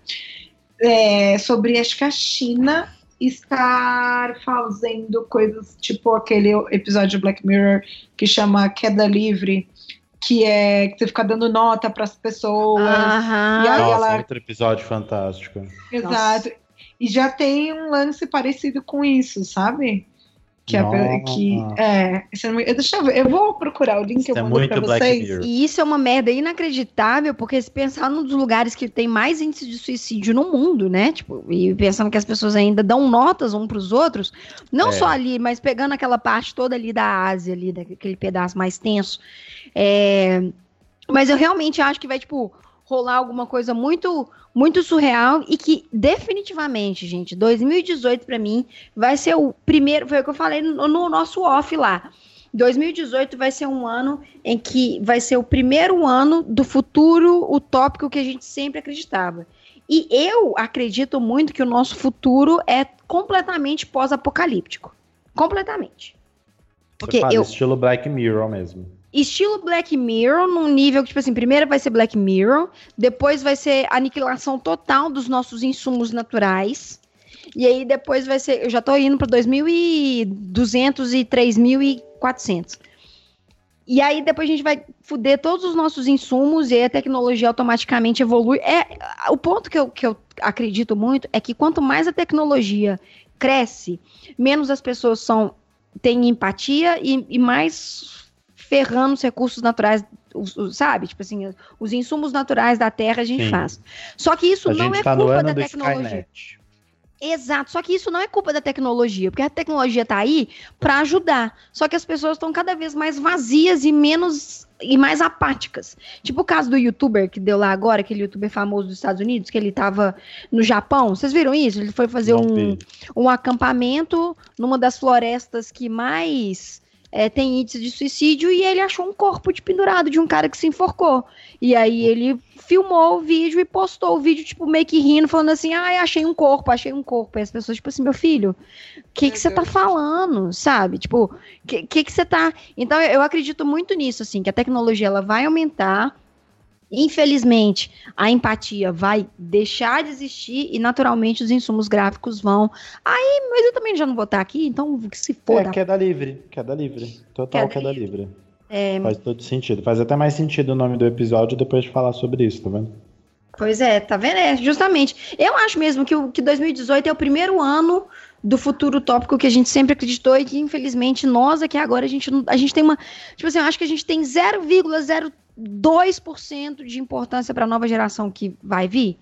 É, sobre, acho que a China estar fazendo coisas tipo aquele episódio de Black Mirror que chama Queda Livre, que é que você fica dando nota para as pessoas. Uhum. E aí Nossa, ela... outro episódio fantástico. Exato. Nossa. E já tem um lance parecido com isso, sabe? Que, é, que é, é deixa eu ver, eu vou procurar o link que eu é mando pra vocês. E isso é uma merda inacreditável, porque se pensar num dos lugares que tem mais índice de suicídio no mundo, né? Tipo, e pensando que as pessoas ainda dão notas um pros outros, não é. só ali, mas pegando aquela parte toda ali da Ásia, ali, daquele pedaço mais tenso. É, mas eu realmente acho que vai, tipo, rolar alguma coisa muito muito surreal e que definitivamente, gente, 2018 para mim vai ser o primeiro, foi o que eu falei no, no nosso off lá. 2018 vai ser um ano em que vai ser o primeiro ano do futuro utópico que a gente sempre acreditava. E eu acredito muito que o nosso futuro é completamente pós-apocalíptico. Completamente. Porque eu estilo Black Mirror mesmo estilo Black Mirror, num nível que, tipo assim, primeiro vai ser Black Mirror, depois vai ser aniquilação total dos nossos insumos naturais. E aí depois vai ser. Eu já tô indo para 2.200 e 3.400. E aí depois a gente vai fuder todos os nossos insumos e a tecnologia automaticamente evolui. É, o ponto que eu, que eu acredito muito é que quanto mais a tecnologia cresce, menos as pessoas são têm empatia e, e mais ferrando os recursos naturais, os, os, sabe? Tipo assim, os insumos naturais da terra a gente Sim. faz. Só que isso a não é tá culpa da tecnologia. Skynet. Exato, só que isso não é culpa da tecnologia, porque a tecnologia está aí para ajudar. Só que as pessoas estão cada vez mais vazias e menos e mais apáticas. Tipo o caso do youtuber que deu lá agora, aquele youtuber famoso dos Estados Unidos, que ele estava no Japão. Vocês viram isso? Ele foi fazer um, um acampamento numa das florestas que mais é, tem índice de suicídio e ele achou um corpo de pendurado de um cara que se enforcou. E aí ele filmou o vídeo e postou o vídeo, tipo, meio que rindo, falando assim, ai, ah, achei um corpo, achei um corpo. E as pessoas, tipo assim, meu filho, o que que você tá falando, sabe? Tipo, o que que você tá... Então, eu acredito muito nisso, assim, que a tecnologia, ela vai aumentar, Infelizmente, a empatia vai deixar de existir e, naturalmente, os insumos gráficos vão. Aí, mas eu também já não vou estar aqui, então que se for. É, queda livre. Queda livre. Total queda, queda livre. livre. É... Faz todo sentido. Faz até mais sentido o nome do episódio depois de falar sobre isso, tá vendo? Pois é, tá vendo? É, justamente. Eu acho mesmo que, o, que 2018 é o primeiro ano do futuro tópico que a gente sempre acreditou e que, infelizmente, nós aqui agora, a gente, a gente tem uma. Tipo assim, eu acho que a gente tem 0,03 2% de importância para a nova geração que vai vir.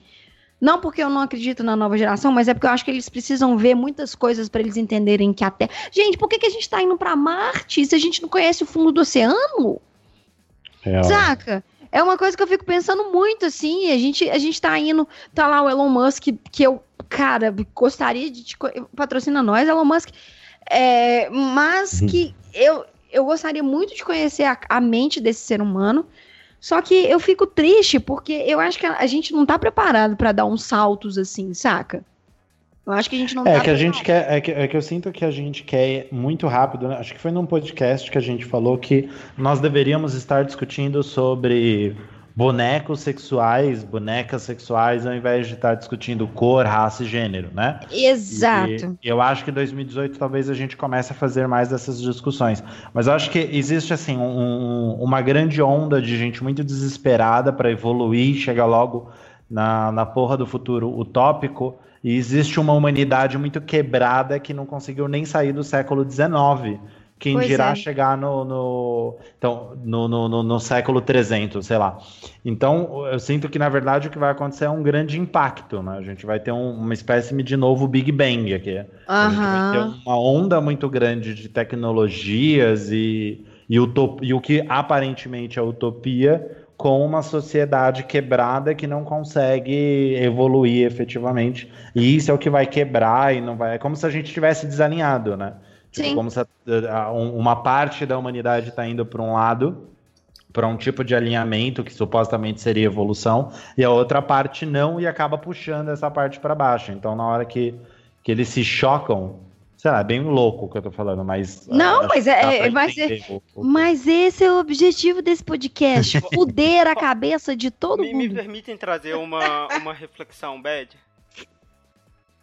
Não porque eu não acredito na nova geração, mas é porque eu acho que eles precisam ver muitas coisas para eles entenderem que até. Gente, por que, que a gente está indo para Marte se a gente não conhece o fundo do oceano? Real. Saca? É uma coisa que eu fico pensando muito, assim. A gente, a gente tá indo. Tá lá o Elon Musk, que eu, cara, gostaria de te. Patrocina nós, Elon Musk. É, mas uhum. que eu, eu gostaria muito de conhecer a, a mente desse ser humano. Só que eu fico triste porque eu acho que a, a gente não tá preparado para dar uns saltos assim, saca? Eu acho que a gente não é tá que a gente quer é que, é que eu sinto que a gente quer muito rápido. Né? Acho que foi num podcast que a gente falou que nós deveríamos estar discutindo sobre bonecos sexuais, bonecas sexuais, ao invés de estar discutindo cor, raça e gênero, né? Exato. E, eu acho que em 2018 talvez a gente comece a fazer mais dessas discussões. Mas eu acho que existe assim um, uma grande onda de gente muito desesperada para evoluir, chegar logo na, na porra do futuro utópico. E existe uma humanidade muito quebrada que não conseguiu nem sair do século XIX quem pois dirá é. chegar no, no, então, no, no, no, século 300, sei lá. Então, eu sinto que, na verdade, o que vai acontecer é um grande impacto, né? A gente vai ter um, uma espécie de novo Big Bang aqui. Uhum. A gente vai ter uma onda muito grande de tecnologias e, e, utop, e o que aparentemente é utopia com uma sociedade quebrada que não consegue evoluir efetivamente. E isso é o que vai quebrar e não vai... É como se a gente tivesse desalinhado, né? Tipo, Sim. como se a, a, uma parte da humanidade está indo para um lado, para um tipo de alinhamento que supostamente seria evolução, e a outra parte não e acaba puxando essa parte para baixo. Então, na hora que, que eles se chocam, sei lá, é bem louco o que eu tô falando, mas. Não, mas é. Mas, é o, o... mas esse é o objetivo desse podcast: fuder a cabeça de todo me, mundo. Me permitem trazer uma, uma reflexão bad?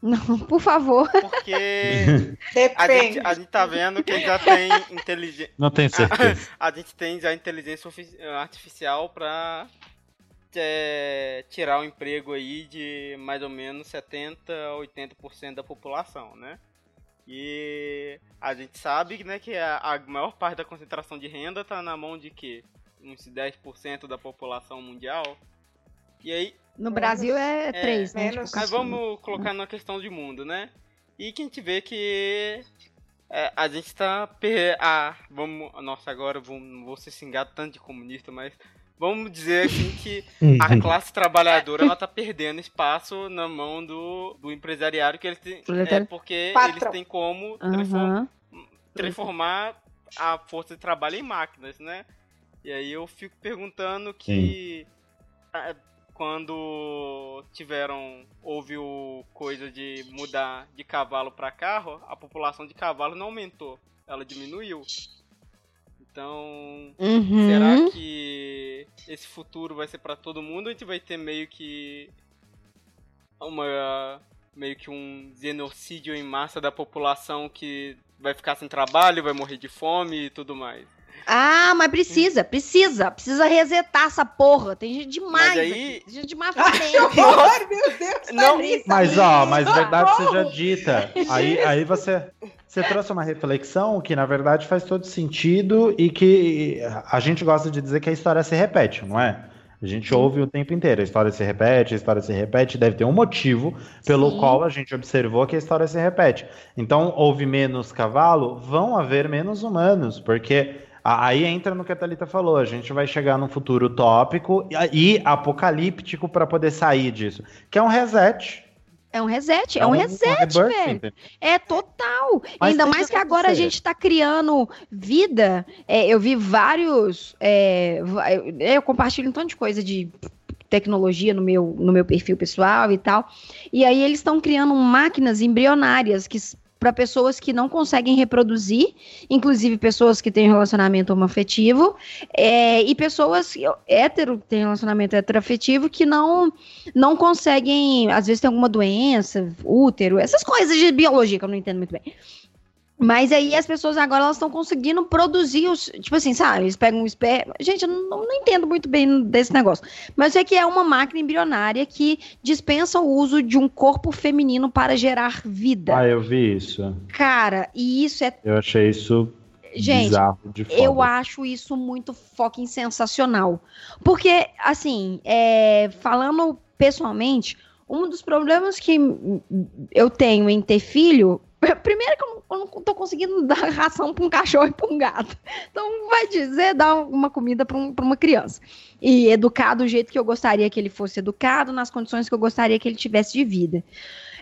Não, por favor. Porque a gente, a gente tá vendo que já tem inteligência. Não tenho certeza. A, a, gente tem já inteligência artificial pra é, tirar o emprego aí de mais ou menos 70 a 80% da população, né? E a gente sabe né, que a, a maior parte da concentração de renda está na mão de que? Uns 10% da população mundial. E aí. No Brasil é 3, é, né? Tipo, mas vamos colocar na questão de mundo, né? E que a gente vê que é, a gente tá. Ah, vamos. Nossa, agora vou, não vou ser xingado tanto de comunista, mas vamos dizer assim que a classe trabalhadora ela tá perdendo espaço na mão do, do empresariado que eles têm, é porque Patrão. eles têm como transform, transformar a força de trabalho em máquinas, né? E aí eu fico perguntando que Sim. Quando tiveram houve o coisa de mudar de cavalo para carro, a população de cavalo não aumentou, ela diminuiu. Então, uhum. será que esse futuro vai ser para todo mundo? A gente vai ter meio que uma meio que um genocídio em massa da população que vai ficar sem trabalho, vai morrer de fome e tudo mais. Ah, mas precisa, precisa. Precisa resetar essa porra. Tem gente demais mas aí... Tem gente demais horror, meu Deus. Não, mas ó, mas verdade seja dita. Aí, aí você, você trouxe uma reflexão que, na verdade, faz todo sentido e que a gente gosta de dizer que a história se repete, não é? A gente Sim. ouve o tempo inteiro, a história se repete, a história se repete, deve ter um motivo pelo Sim. qual a gente observou que a história se repete. Então, houve menos cavalo, vão haver menos humanos, porque aí entra no que a Thalita falou, a gente vai chegar num futuro utópico e apocalíptico para poder sair disso, que é um reset, é um reset, é, é um, um reset, velho. É total. Mas Ainda mais que agora a gente está criando vida. É, eu vi vários. É, eu compartilho um tanto de coisa de tecnologia no meu, no meu perfil pessoal e tal. E aí eles estão criando máquinas embrionárias que para pessoas que não conseguem reproduzir, inclusive pessoas que têm relacionamento homoafetivo, é, e pessoas hétero que têm relacionamento heteroafetivo que não, não conseguem, às vezes tem alguma doença, útero, essas coisas de biologia que eu não entendo muito bem. Mas aí as pessoas agora elas estão conseguindo produzir os. Tipo assim, sabe? Eles pegam um esperma. Gente, eu não, não, entendo muito bem desse negócio. Mas eu sei que é uma máquina embrionária que dispensa o uso de um corpo feminino para gerar vida. Ah, eu vi isso. Cara, e isso é. Eu achei isso. Gente, eu acho isso muito fucking sensacional. Porque, assim, é, falando pessoalmente, um dos problemas que eu tenho em ter filho Primeiro que eu não, tô conseguindo dar ração para um cachorro e para um gato. Então, vai dizer dar uma comida para um, uma criança. E educar do jeito que eu gostaria que ele fosse educado, nas condições que eu gostaria que ele tivesse de vida.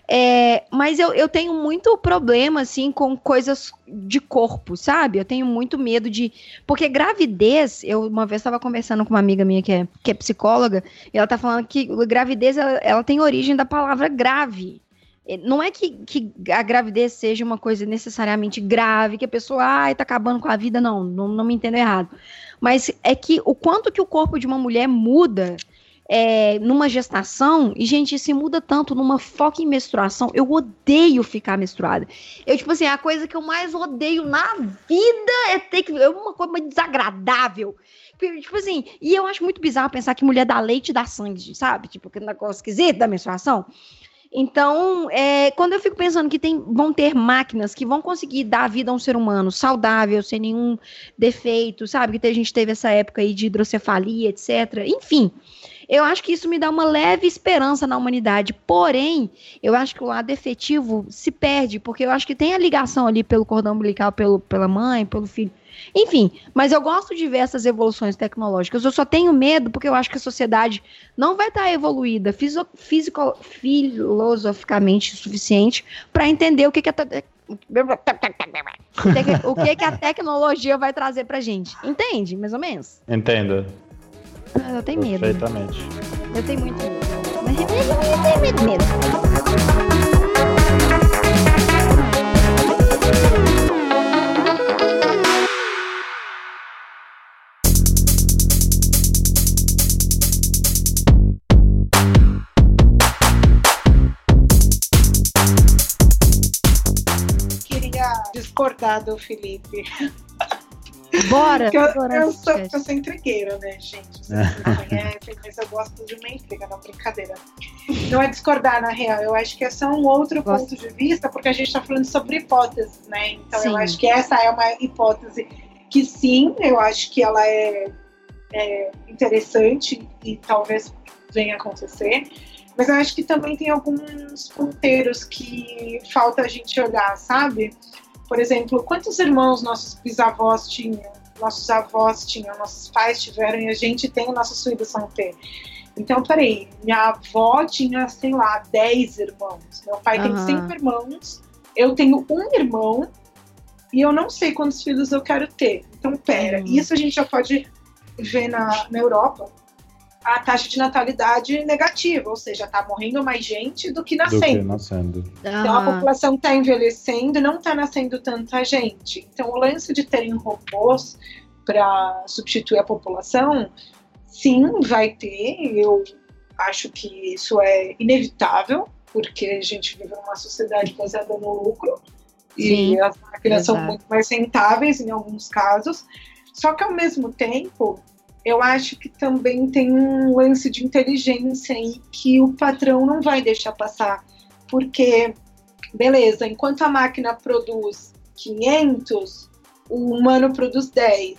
É, mas eu, eu tenho muito problema, assim, com coisas de corpo, sabe? Eu tenho muito medo de. Porque gravidez, eu uma vez estava conversando com uma amiga minha que é, que é psicóloga, e ela tá falando que gravidez ela, ela tem origem da palavra grave. É, não é que, que, a gravidez seja uma coisa necessariamente grave, que a pessoa, ai, tá acabando com a vida, não, não, não me entendo errado. Mas é que o quanto que o corpo de uma mulher muda é, numa gestação, e, gente, se muda tanto numa foca em menstruação, eu odeio ficar menstruada. Eu, tipo assim, a coisa que eu mais odeio na vida é ter que. É uma coisa desagradável. Tipo assim, e eu acho muito bizarro pensar que mulher dá leite e dá sangue, sabe? Tipo, aquele negócio esquisito da menstruação. Então, é, quando eu fico pensando que tem, vão ter máquinas que vão conseguir dar vida a um ser humano saudável, sem nenhum defeito, sabe? Que a gente teve essa época aí de hidrocefalia, etc. Enfim, eu acho que isso me dá uma leve esperança na humanidade. Porém, eu acho que o lado efetivo se perde, porque eu acho que tem a ligação ali pelo cordão umbilical, pelo, pela mãe, pelo filho. Enfim, mas eu gosto de ver essas evoluções tecnológicas. Eu só tenho medo porque eu acho que a sociedade não vai estar evoluída físico, filosoficamente o suficiente para entender o que, que a o que, que a tecnologia vai trazer pra gente. Entende, mais ou menos? Entendo. Ah, eu tenho medo. Perfeitamente. Eu tenho muito medo. Eu tenho medo. discordar do Felipe. Bora! eu, eu, sou, eu sou intrigueira, né, gente? Vocês me conhecem, mas eu gosto de uma intriga, não brincadeira. não é discordar na real, eu acho que é só um outro Gosto. ponto de vista, porque a gente está falando sobre hipóteses, né? Então sim. eu acho que essa é uma hipótese que sim, eu acho que ela é, é interessante e talvez venha a acontecer. Mas eu acho que também tem alguns ponteiros que falta a gente olhar, sabe? Por exemplo, quantos irmãos nossos bisavós tinham, nossos avós tinham, nossos pais tiveram e a gente tem, nossos filhos vão ter. Então, peraí, minha avó tinha, sei lá, 10 irmãos. Meu pai uhum. tem 5 irmãos, eu tenho um irmão e eu não sei quantos filhos eu quero ter. Então, pera, uhum. isso a gente já pode ver na, na Europa a taxa de natalidade negativa, ou seja, está morrendo mais gente do que nascendo. Do que nascendo. Então a população está envelhecendo, não está nascendo tanta gente. Então o lance de terem robôs para substituir a população, sim, vai ter. Eu acho que isso é inevitável, porque a gente vive numa sociedade baseada no lucro. Sim, e as máquinas exato. são muito mais rentáveis em alguns casos. Só que ao mesmo tempo, eu acho que também tem um lance de inteligência aí que o patrão não vai deixar passar. Porque, beleza, enquanto a máquina produz 500, o humano produz 10.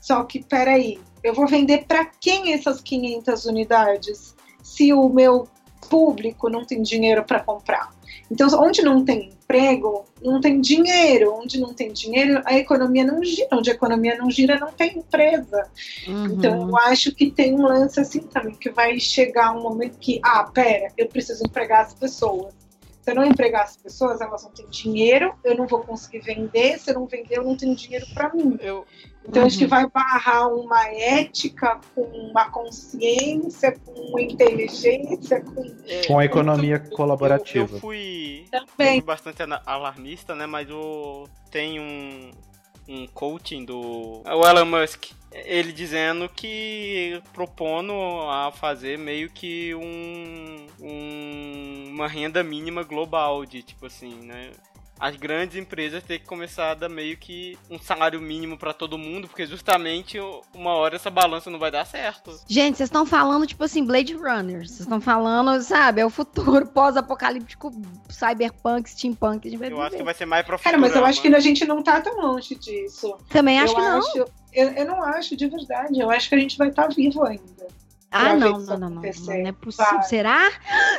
Só que, peraí, eu vou vender para quem essas 500 unidades? Se o meu público não tem dinheiro para comprar. Então, onde não tem emprego, não tem dinheiro. Onde não tem dinheiro, a economia não gira. Onde a economia não gira, não tem empresa. Uhum. Então, eu acho que tem um lance assim também, que vai chegar um momento que, ah, pera, eu preciso empregar as pessoas. Se eu não empregar as pessoas, elas não têm dinheiro, eu não vou conseguir vender. Se eu não vender, eu não tenho dinheiro para mim. Eu, então, uhum. acho que vai barrar uma ética com uma consciência, com uma inteligência, com. É, com a economia eu, colaborativa. Eu, eu fui, Também. fui bastante alarmista, né? Mas eu tenho um, um coaching do o Elon Musk. Ele dizendo que propondo a fazer meio que um, um uma renda mínima global de tipo assim, né? As grandes empresas têm que começar a dar meio que um salário mínimo para todo mundo, porque justamente uma hora essa balança não vai dar certo. Gente, vocês estão falando, tipo assim, Blade Runner. Vocês estão falando, sabe, é o futuro pós-apocalíptico, cyberpunk, steampunk. A gente vai eu viver. acho que vai ser mais pra Cara, mas eu acho que a gente não tá tão longe disso. Também acho eu que não. Acho, eu, eu não acho, de verdade. Eu acho que a gente vai estar tá vivo ainda. Ah, não, não, não, não, não. é possível. Vai. Será?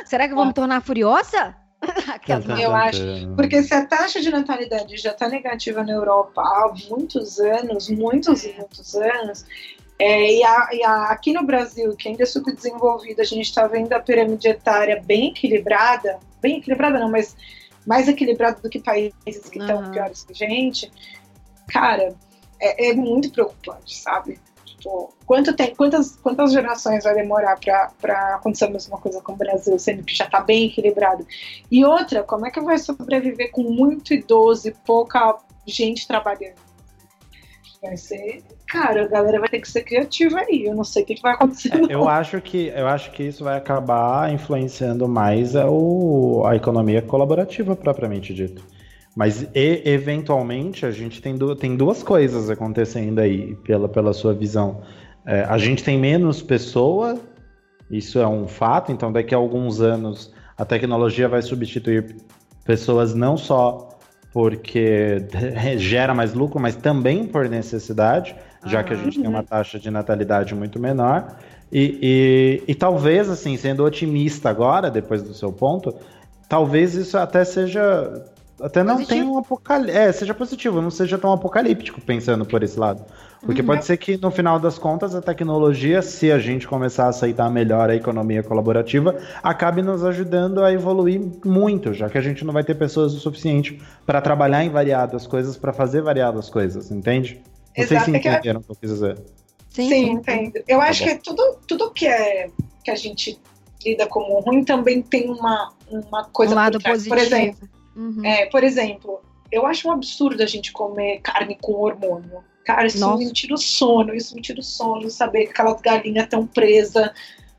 Será que eu vou me tornar furiosa? eu acho. Porque se a taxa de natalidade já está negativa na Europa há muitos anos, muitos e muitos anos, é, e, a, e a, aqui no Brasil, que ainda é subdesenvolvido, a gente está vendo a pirâmide etária bem equilibrada, bem equilibrada não, mas mais equilibrada do que países que estão uhum. piores que a gente, cara, é, é muito preocupante, sabe? Tipo, quanto tem, quantas, quantas gerações vai demorar para acontecer a mesma coisa com o Brasil, sendo que já está bem equilibrado? E outra, como é que vai sobreviver com muito idoso e pouca gente trabalhando? Vai ser, cara, a galera vai ter que ser criativa aí. Eu não sei o que, que vai acontecer. É, eu acho que eu acho que isso vai acabar influenciando mais a, o, a economia colaborativa propriamente dito. Mas e, eventualmente a gente tem, du tem duas coisas acontecendo aí, pela, pela sua visão. É, a gente tem menos pessoa, isso é um fato, então daqui a alguns anos a tecnologia vai substituir pessoas não só porque gera mais lucro, mas também por necessidade, já que a gente tem uma taxa de natalidade muito menor. E, e, e, talvez, assim, sendo otimista agora, depois do seu ponto, talvez isso até seja até não tem um apocalipse. É, seja positivo, não seja tão apocalíptico pensando por esse lado. Porque uhum. pode ser que no final das contas a tecnologia, se a gente começar a aceitar melhor a economia colaborativa, acabe nos ajudando a evoluir muito, já que a gente não vai ter pessoas o suficiente para trabalhar em variadas coisas, para fazer variadas coisas, entende? Não Exato, sei se é entenderam o que eu quis dizer. Sim, Sim entendo. Eu tá acho bom. que tudo, tudo que, é, que a gente lida como ruim também tem uma, uma coisa um lado por trás. Positivo. Por exemplo, Uhum. É, por exemplo, eu acho um absurdo a gente comer carne com hormônio. Cara, isso Nossa. me tira o sono, isso me tira o sono, saber que aquelas galinhas estão presas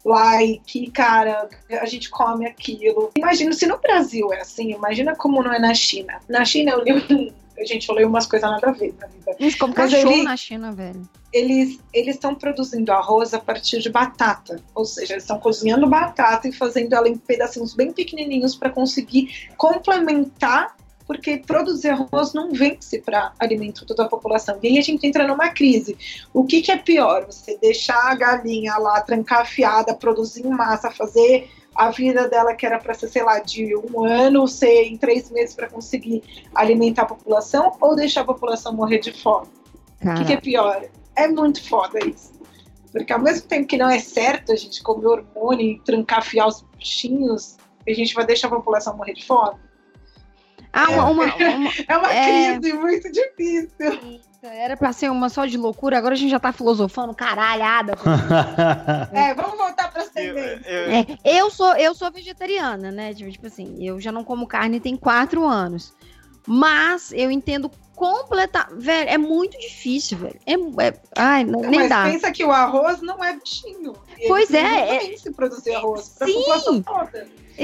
lá e que, cara, a gente come aquilo. Imagina se no Brasil é assim, imagina como não é na China. Na China eu li um, gente, eu leio umas coisas nada a ver na vida. Isso, como Mas cachorro ele, na China, velho. Eles estão produzindo arroz a partir de batata. Ou seja, eles estão cozinhando batata e fazendo ela em pedacinhos bem pequenininhos para conseguir complementar porque produzir arroz não vence para alimento toda a população. E aí a gente entra numa crise. O que, que é pior? Você deixar a galinha lá trancafiada, produzir massa, fazer a vida dela, que era para ser, sei lá, de um ano, ser em três meses para conseguir alimentar a população, ou deixar a população morrer de fome? O que, que, é pior? É muito foda isso. Porque ao mesmo tempo que não é certo a gente comer hormônio e trancafiar os bichinhos, a gente vai deixar a população morrer de fome. Ah, uma, uma, uma é uma é... crise muito difícil. Era pra ser uma só de loucura, agora a gente já tá filosofando, caralhada. é, vamos voltar pra. Eu, eu... É, eu, sou, eu sou vegetariana, né? Tipo, tipo assim, eu já não como carne tem quatro anos. Mas eu entendo completa. Velho, é muito difícil, velho. É, é... Ai, não, nem Mas dá. pensa que o arroz não é bichinho. Pois é. é... se produzir arroz. Sim.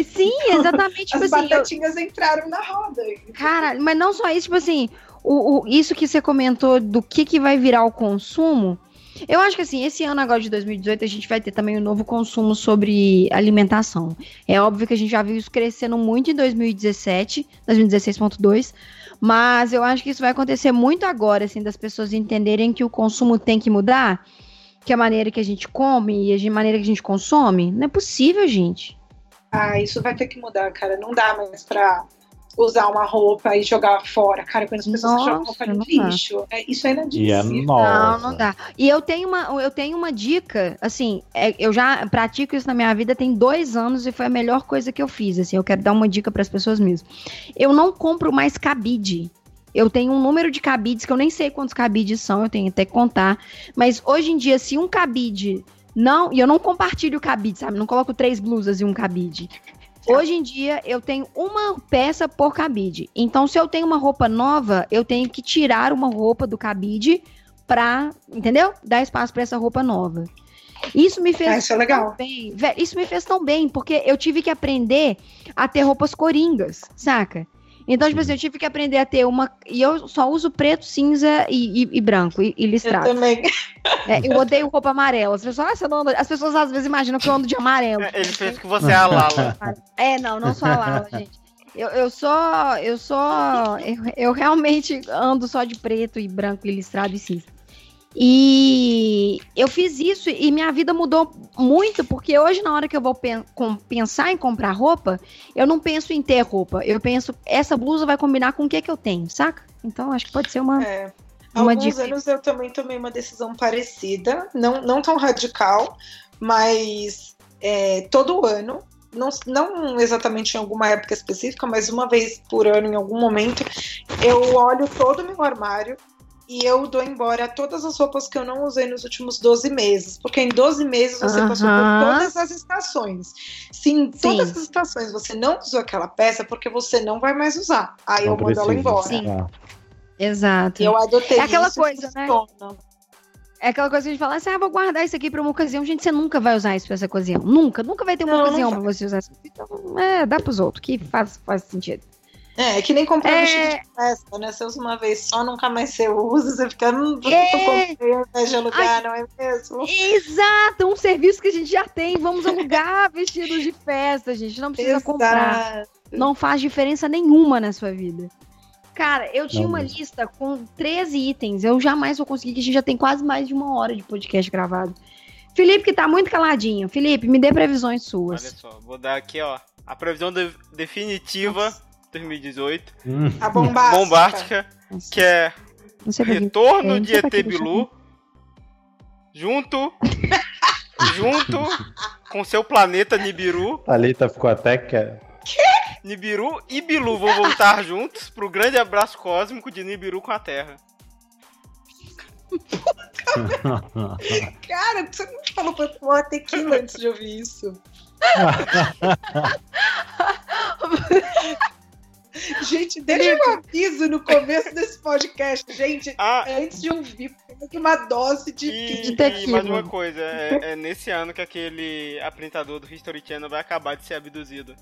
Sim, exatamente. As tipo assim, batatinhas eu... entraram na roda. Cara, mas não só isso, tipo assim, o, o, isso que você comentou do que, que vai virar o consumo. Eu acho que assim, esse ano agora de 2018 a gente vai ter também um novo consumo sobre alimentação. É óbvio que a gente já viu isso crescendo muito em 2017, 2016.2, mas eu acho que isso vai acontecer muito agora, assim, das pessoas entenderem que o consumo tem que mudar, que a maneira que a gente come e a maneira que a gente consome, não é possível, gente. Ah, isso vai ter que mudar, cara. Não dá mais pra usar uma roupa e jogar fora. Cara, quando as pessoas Nossa, jogam roupa no lixo, é, isso é inadmissível. É não, não dá. E eu tenho uma, eu tenho uma dica, assim, é, eu já pratico isso na minha vida tem dois anos e foi a melhor coisa que eu fiz, assim, eu quero dar uma dica para as pessoas mesmo. Eu não compro mais cabide. Eu tenho um número de cabides que eu nem sei quantos cabides são, eu tenho até que contar. Mas hoje em dia, se um cabide não, e eu não compartilho cabide, sabe? Não coloco três blusas e um cabide. Hoje em dia eu tenho uma peça por cabide. Então, se eu tenho uma roupa nova, eu tenho que tirar uma roupa do cabide pra, entendeu? Dar espaço para essa roupa nova. Isso me fez ah, isso é legal. tão bem. Isso me fez tão bem, porque eu tive que aprender a ter roupas coringas, saca? Então, tipo assim, eu tive que aprender a ter uma. E eu só uso preto, cinza e, e, e branco, e, e, listrado. Eu também. É, eu odeio roupa amarela. As pessoas, ah, anda... As pessoas às vezes imaginam que eu ando de amarelo. Ele fez que você é a Lala. É, não, não sou a Lala, gente. Eu, eu só. Eu só. Eu, eu realmente ando só de preto e branco, e listrado e cinza. E eu fiz isso e minha vida mudou muito, porque hoje, na hora que eu vou pensar em comprar roupa, eu não penso em ter roupa. Eu penso, essa blusa vai combinar com o que, que eu tenho, saca? Então acho que pode ser uma. É. Uma Alguns dica. anos eu também tomei uma decisão parecida, não, não tão radical, mas é, todo ano não, não exatamente em alguma época específica, mas uma vez por ano, em algum momento, eu olho todo o meu armário e eu dou embora todas as roupas que eu não usei nos últimos 12 meses. Porque em 12 meses você uh -huh. passou por todas as estações. Se em todas as estações você não usou aquela peça, porque você não vai mais usar. Aí não eu mando ela embora. Sim. É. Exato. E eu adotei é aquela isso coisa, né? É aquela coisa que a gente fala assim, ah, vou guardar isso aqui para uma ocasião. Gente, você nunca vai usar isso pra essa ocasião. Nunca, nunca vai ter uma não, ocasião para você usar isso. Então, é, dá pros outros, que faz, faz sentido. É, é que nem comprar é... vestido de festa, né? Você usa uma vez só, nunca mais você usa, você fica, hum, é... comprei de alugar, Ai... não é mesmo? Exato, um serviço que a gente já tem, vamos alugar vestidos de festa, gente, não precisa Exato. comprar. Não faz diferença nenhuma na sua vida. Cara, eu tinha não, uma lista com 13 itens, eu jamais vou conseguir, que a gente já tem quase mais de uma hora de podcast gravado. Felipe, que tá muito caladinho. Felipe, me dê previsões suas. Olha só, vou dar aqui, ó. A previsão de definitiva Nossa 2018. Hum. A bombástica. bombástica que é Retorno de ET Bilu. Junto. junto com seu planeta Nibiru. A Thalita ficou até que. Nibiru e Bilu vão voltar juntos pro grande abraço cósmico de Nibiru com a Terra. Cara, você não falou pra tomar tequila antes de ouvir isso? Gente, deixa um aviso no começo desse podcast, gente. Ah, antes de ouvir, tem uma dose de, e, de tequila. E mais uma coisa, é, é, nesse ano que aquele apresentador do History Channel vai acabar de ser abduzido.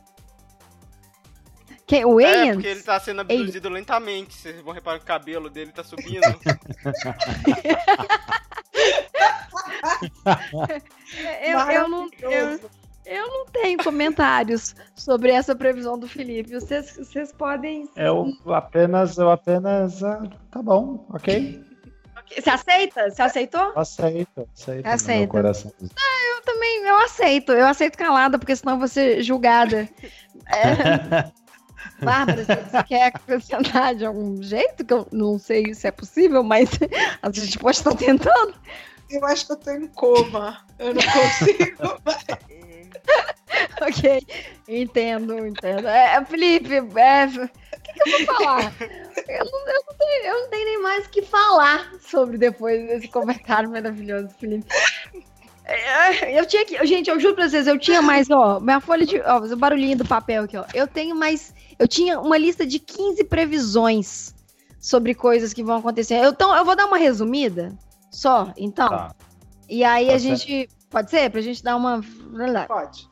Quem, o Aliens? É, porque ele tá sendo abduzido Aliens. lentamente. Vocês vão reparar que o cabelo dele tá subindo. eu, eu, não, eu, eu não tenho comentários sobre essa previsão do Felipe. Vocês, vocês podem. Eu apenas, eu apenas. Ah, tá bom, ok. Você aceita? Você aceitou? Aceito, aceito. Aceita. coração. Ah, eu também, eu aceito. Eu aceito calada, porque senão eu vou ser julgada. É... Bárbara, você quer acrescentar de algum jeito? Que eu não sei se é possível, mas a gente pode estar tentando. Eu acho que eu tô em coma. Eu não consigo ok, entendo, entendo. É, Felipe, é, o que, que, eu vou falar? Eu não, eu, não tenho, eu não tenho nem mais o que falar sobre depois desse comentário maravilhoso, Felipe. É, eu tinha que. Gente, eu juro pra vocês, eu tinha mais, ó, minha folha de. Ó, o barulhinho do papel aqui, ó. Eu tenho mais. Eu tinha uma lista de 15 previsões sobre coisas que vão acontecer. Eu, então, eu vou dar uma resumida só, então. Tá. E aí tá a gente. Pode ser? Pra gente dar uma. Pode.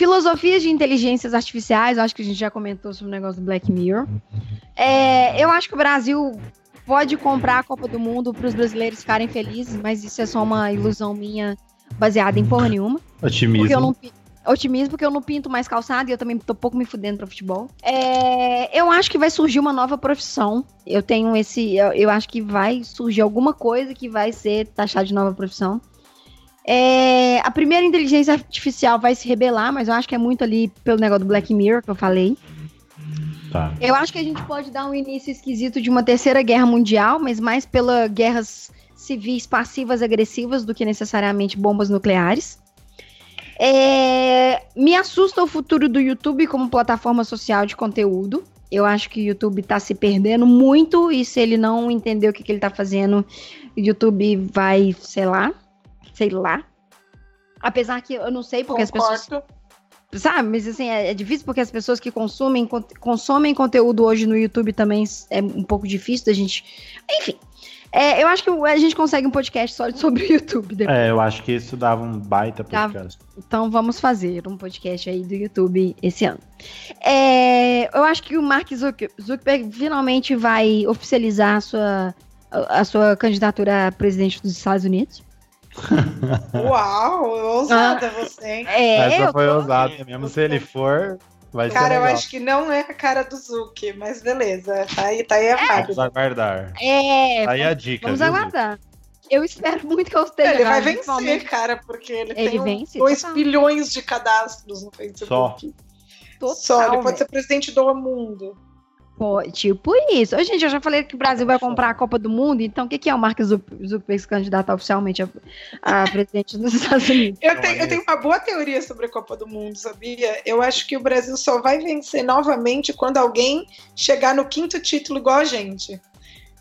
Filosofias de inteligências artificiais, eu acho que a gente já comentou sobre o negócio do Black Mirror. É, eu acho que o Brasil pode comprar a Copa do Mundo para os brasileiros ficarem felizes, mas isso é só uma ilusão minha baseada em porra nenhuma. Otimismo. Porque eu não, otimismo, porque eu não pinto mais calçado e eu também tô pouco me fudendo para futebol. É, eu acho que vai surgir uma nova profissão. Eu tenho esse. Eu, eu acho que vai surgir alguma coisa que vai ser taxada de nova profissão. É, a primeira inteligência artificial vai se rebelar, mas eu acho que é muito ali pelo negócio do Black Mirror que eu falei. Tá. Eu acho que a gente pode dar um início esquisito de uma terceira guerra mundial, mas mais pela guerras civis passivas agressivas do que necessariamente bombas nucleares. É, me assusta o futuro do YouTube como plataforma social de conteúdo. Eu acho que o YouTube está se perdendo muito e se ele não entender o que, que ele está fazendo, o YouTube vai, sei lá, sei lá. Apesar que eu não sei porque Concordo. as pessoas. Sabe, mas assim, é, é, difícil porque as pessoas que consumem, consomem conteúdo hoje no YouTube também é um pouco difícil da gente. Enfim. É, eu acho que a gente consegue um podcast só sobre o YouTube. Depois. É, eu acho que isso dava um baita podcast. Tá, então vamos fazer um podcast aí do YouTube esse ano. É, eu acho que o Mark Zuckerberg finalmente vai oficializar a sua, a sua candidatura a presidente dos Estados Unidos. Uau, ousada ah, você, hein? É, Essa foi ousada mesmo. Se ele for, vai cara, ser. Cara, eu acho que não é a cara do Zuki, mas beleza. Tá aí, tá aí a é. Vamos aguardar. É. Tá aí a dica. Vamos aguardar. Eu espero muito que eu esteja. Ele vai vencer, cara, porque ele, ele tem vence, 2 bilhões de cadastros no Facebook. Só. Total, Só, ele pode ser presidente do mundo. Pô, tipo isso. Ô, gente, eu já falei que o Brasil vai comprar a Copa do Mundo, então o que, que é o Mark Zuckerberg se candidatar oficialmente a, a presidente dos Estados Unidos? Eu tenho, eu tenho uma boa teoria sobre a Copa do Mundo, sabia? Eu acho que o Brasil só vai vencer novamente quando alguém chegar no quinto título igual a gente.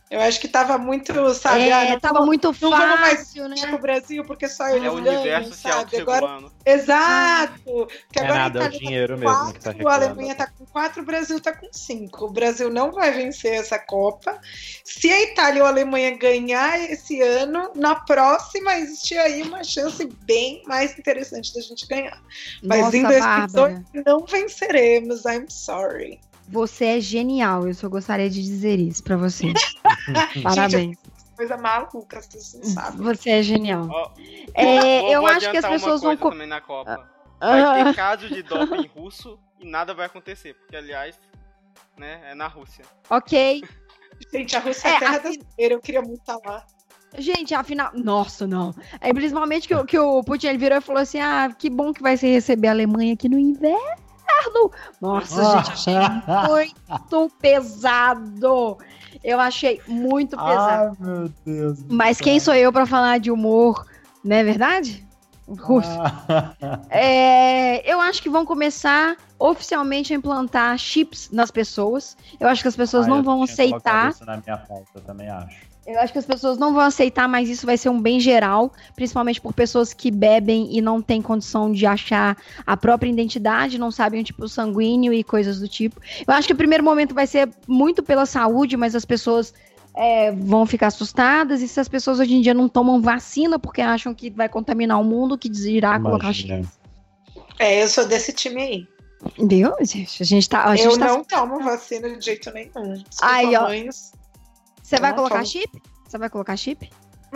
Eu acho que tava muito, sabe? É, ah, tava muito fácil, não vamos mais né? pro Brasil porque só ele é o universo sabe? Agora, exato. Que é agora nada, é o dinheiro tá mesmo quatro, que tá A Alemanha tá com quatro, o Brasil tá com cinco. O Brasil não vai vencer essa Copa. Se a Itália ou a Alemanha ganhar esse ano, na próxima existe aí uma chance bem mais interessante da gente ganhar. Mas Nossa, em 2018 não venceremos. I'm sorry. Você é genial, eu só gostaria de dizer isso para você. Parabéns. Gente, coisa maluca, você não sabe. Você é genial. Oh, é, vou, eu vou acho que as pessoas vão. também na Copa. Vai ter caso de doping russo e nada vai acontecer, porque aliás, né, é na Rússia. Ok. Gente, a Rússia é, é a terra a... da eu queria muito estar lá. Gente, afinal. Nossa, não. É principalmente que, que o Putin ele virou e falou assim: ah, que bom que vai ser receber a Alemanha aqui no inverno inferno! Nossa, gente, achei muito pesado. Eu achei muito pesado. Ai, meu Deus. Mas quem sou eu para falar de humor, não é verdade? Russo. Ah. É, eu acho que vão começar oficialmente a implantar chips nas pessoas. Eu acho que as pessoas ah, não vão aceitar. Isso na minha pauta, eu também acho. Eu acho que as pessoas não vão aceitar, mas isso vai ser um bem geral, principalmente por pessoas que bebem e não têm condição de achar a própria identidade, não sabem o tipo sanguíneo e coisas do tipo. Eu acho que o primeiro momento vai ser muito pela saúde, mas as pessoas é, vão ficar assustadas. E se as pessoas hoje em dia não tomam vacina porque acham que vai contaminar o mundo, que irá colocar É, eu sou desse time aí. Viu, gente? A gente tá. A gente eu tá... não tomo vacina de jeito nenhum. Desculpa, Aí, ó. Você vai colocar tomo. chip? Você vai colocar chip?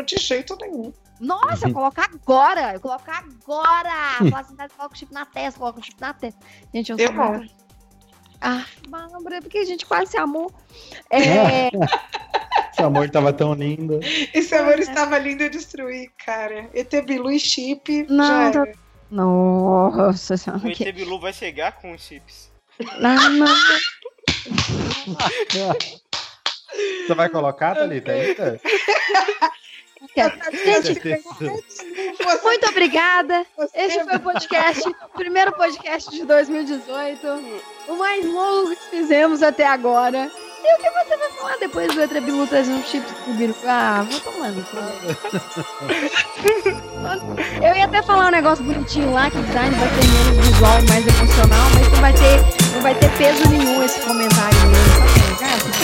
De jeito nenhum. Nossa, eu coloco agora! Eu coloco agora! Fala assim, coloca o chip na testa, coloca o chip na testa. Gente, eu, eu sou. Ah, Bárbara, porque a gente quase se amou. É... Esse amor estava tão lindo. Esse amor é. estava lindo a destruir, cara. ET Bilu e chip. Não, já tá... Nossa senhora. O ET Bilu vai chegar com os chips. Não, não. Você vai colocar, Thalita, ainda? Gente, muito obrigada. Este foi o podcast, o primeiro podcast de 2018. O mais longo que fizemos até agora. E o que você vai falar depois do Etrebilu trazendo chips pro Biro? Ah, vou tomando. Eu ia até falar um negócio bonitinho lá, que o design vai ter menos visual e mais emocional, mas não vai ter, não vai ter peso nenhum esse comentário mesmo. Tá bom, cara?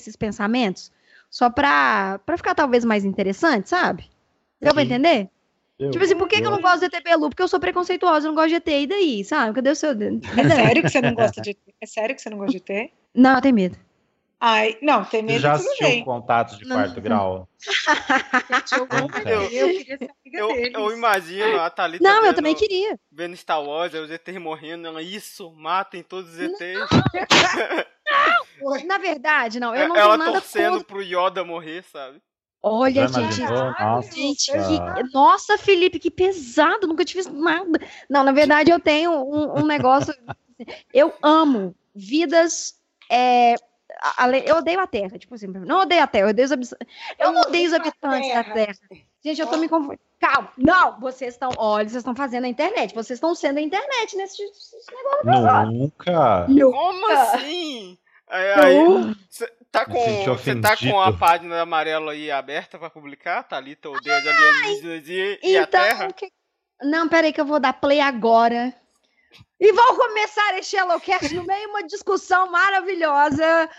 Esses pensamentos só pra, pra ficar talvez mais interessante, sabe? Deu pra entender? Eu, tipo assim, por que, eu... que eu não gosto de ET Pelu? Porque eu sou preconceituosa, eu não gosto de ET, e daí, sabe? Cadê o seu... É sério que você não gosta de ET? É sério que você não gosta de ET? Não, eu tenho medo. Ai, não, tem medo Você já assistiu bem. Contatos de Quarto não. Grau? eu, eu, eu imagino a Thalita Não, vendo, eu também queria. Vendo Star Wars, os ETs morrendo, ela, isso, matem todos os ETs. Não! Na verdade, não, eu não Ela tenho nada torcendo contra... pro Yoda morrer, sabe? Olha, gente, nossa. gente que, nossa, Felipe, que pesado, nunca tive nada. Não, na verdade, eu tenho um, um negócio. eu amo vidas é, eu odeio a Terra, tipo assim, não odeio a Terra, eu odeio os habitantes. Eu não odeio os habitantes da Terra. Gente, eu tô me confundindo. Calma, não, vocês estão, olha, vocês estão fazendo a internet, vocês estão sendo a internet nesse, nesse negócio. Nunca. Nunca. Como assim? Aí, você tá com, você tá com a página amarela aí aberta para publicar, Thalita odeia de alienígenas e, então, e a então, Terra? Que... Não, peraí que eu vou dar play agora. E vou começar este Hellocast no meio de uma discussão maravilhosa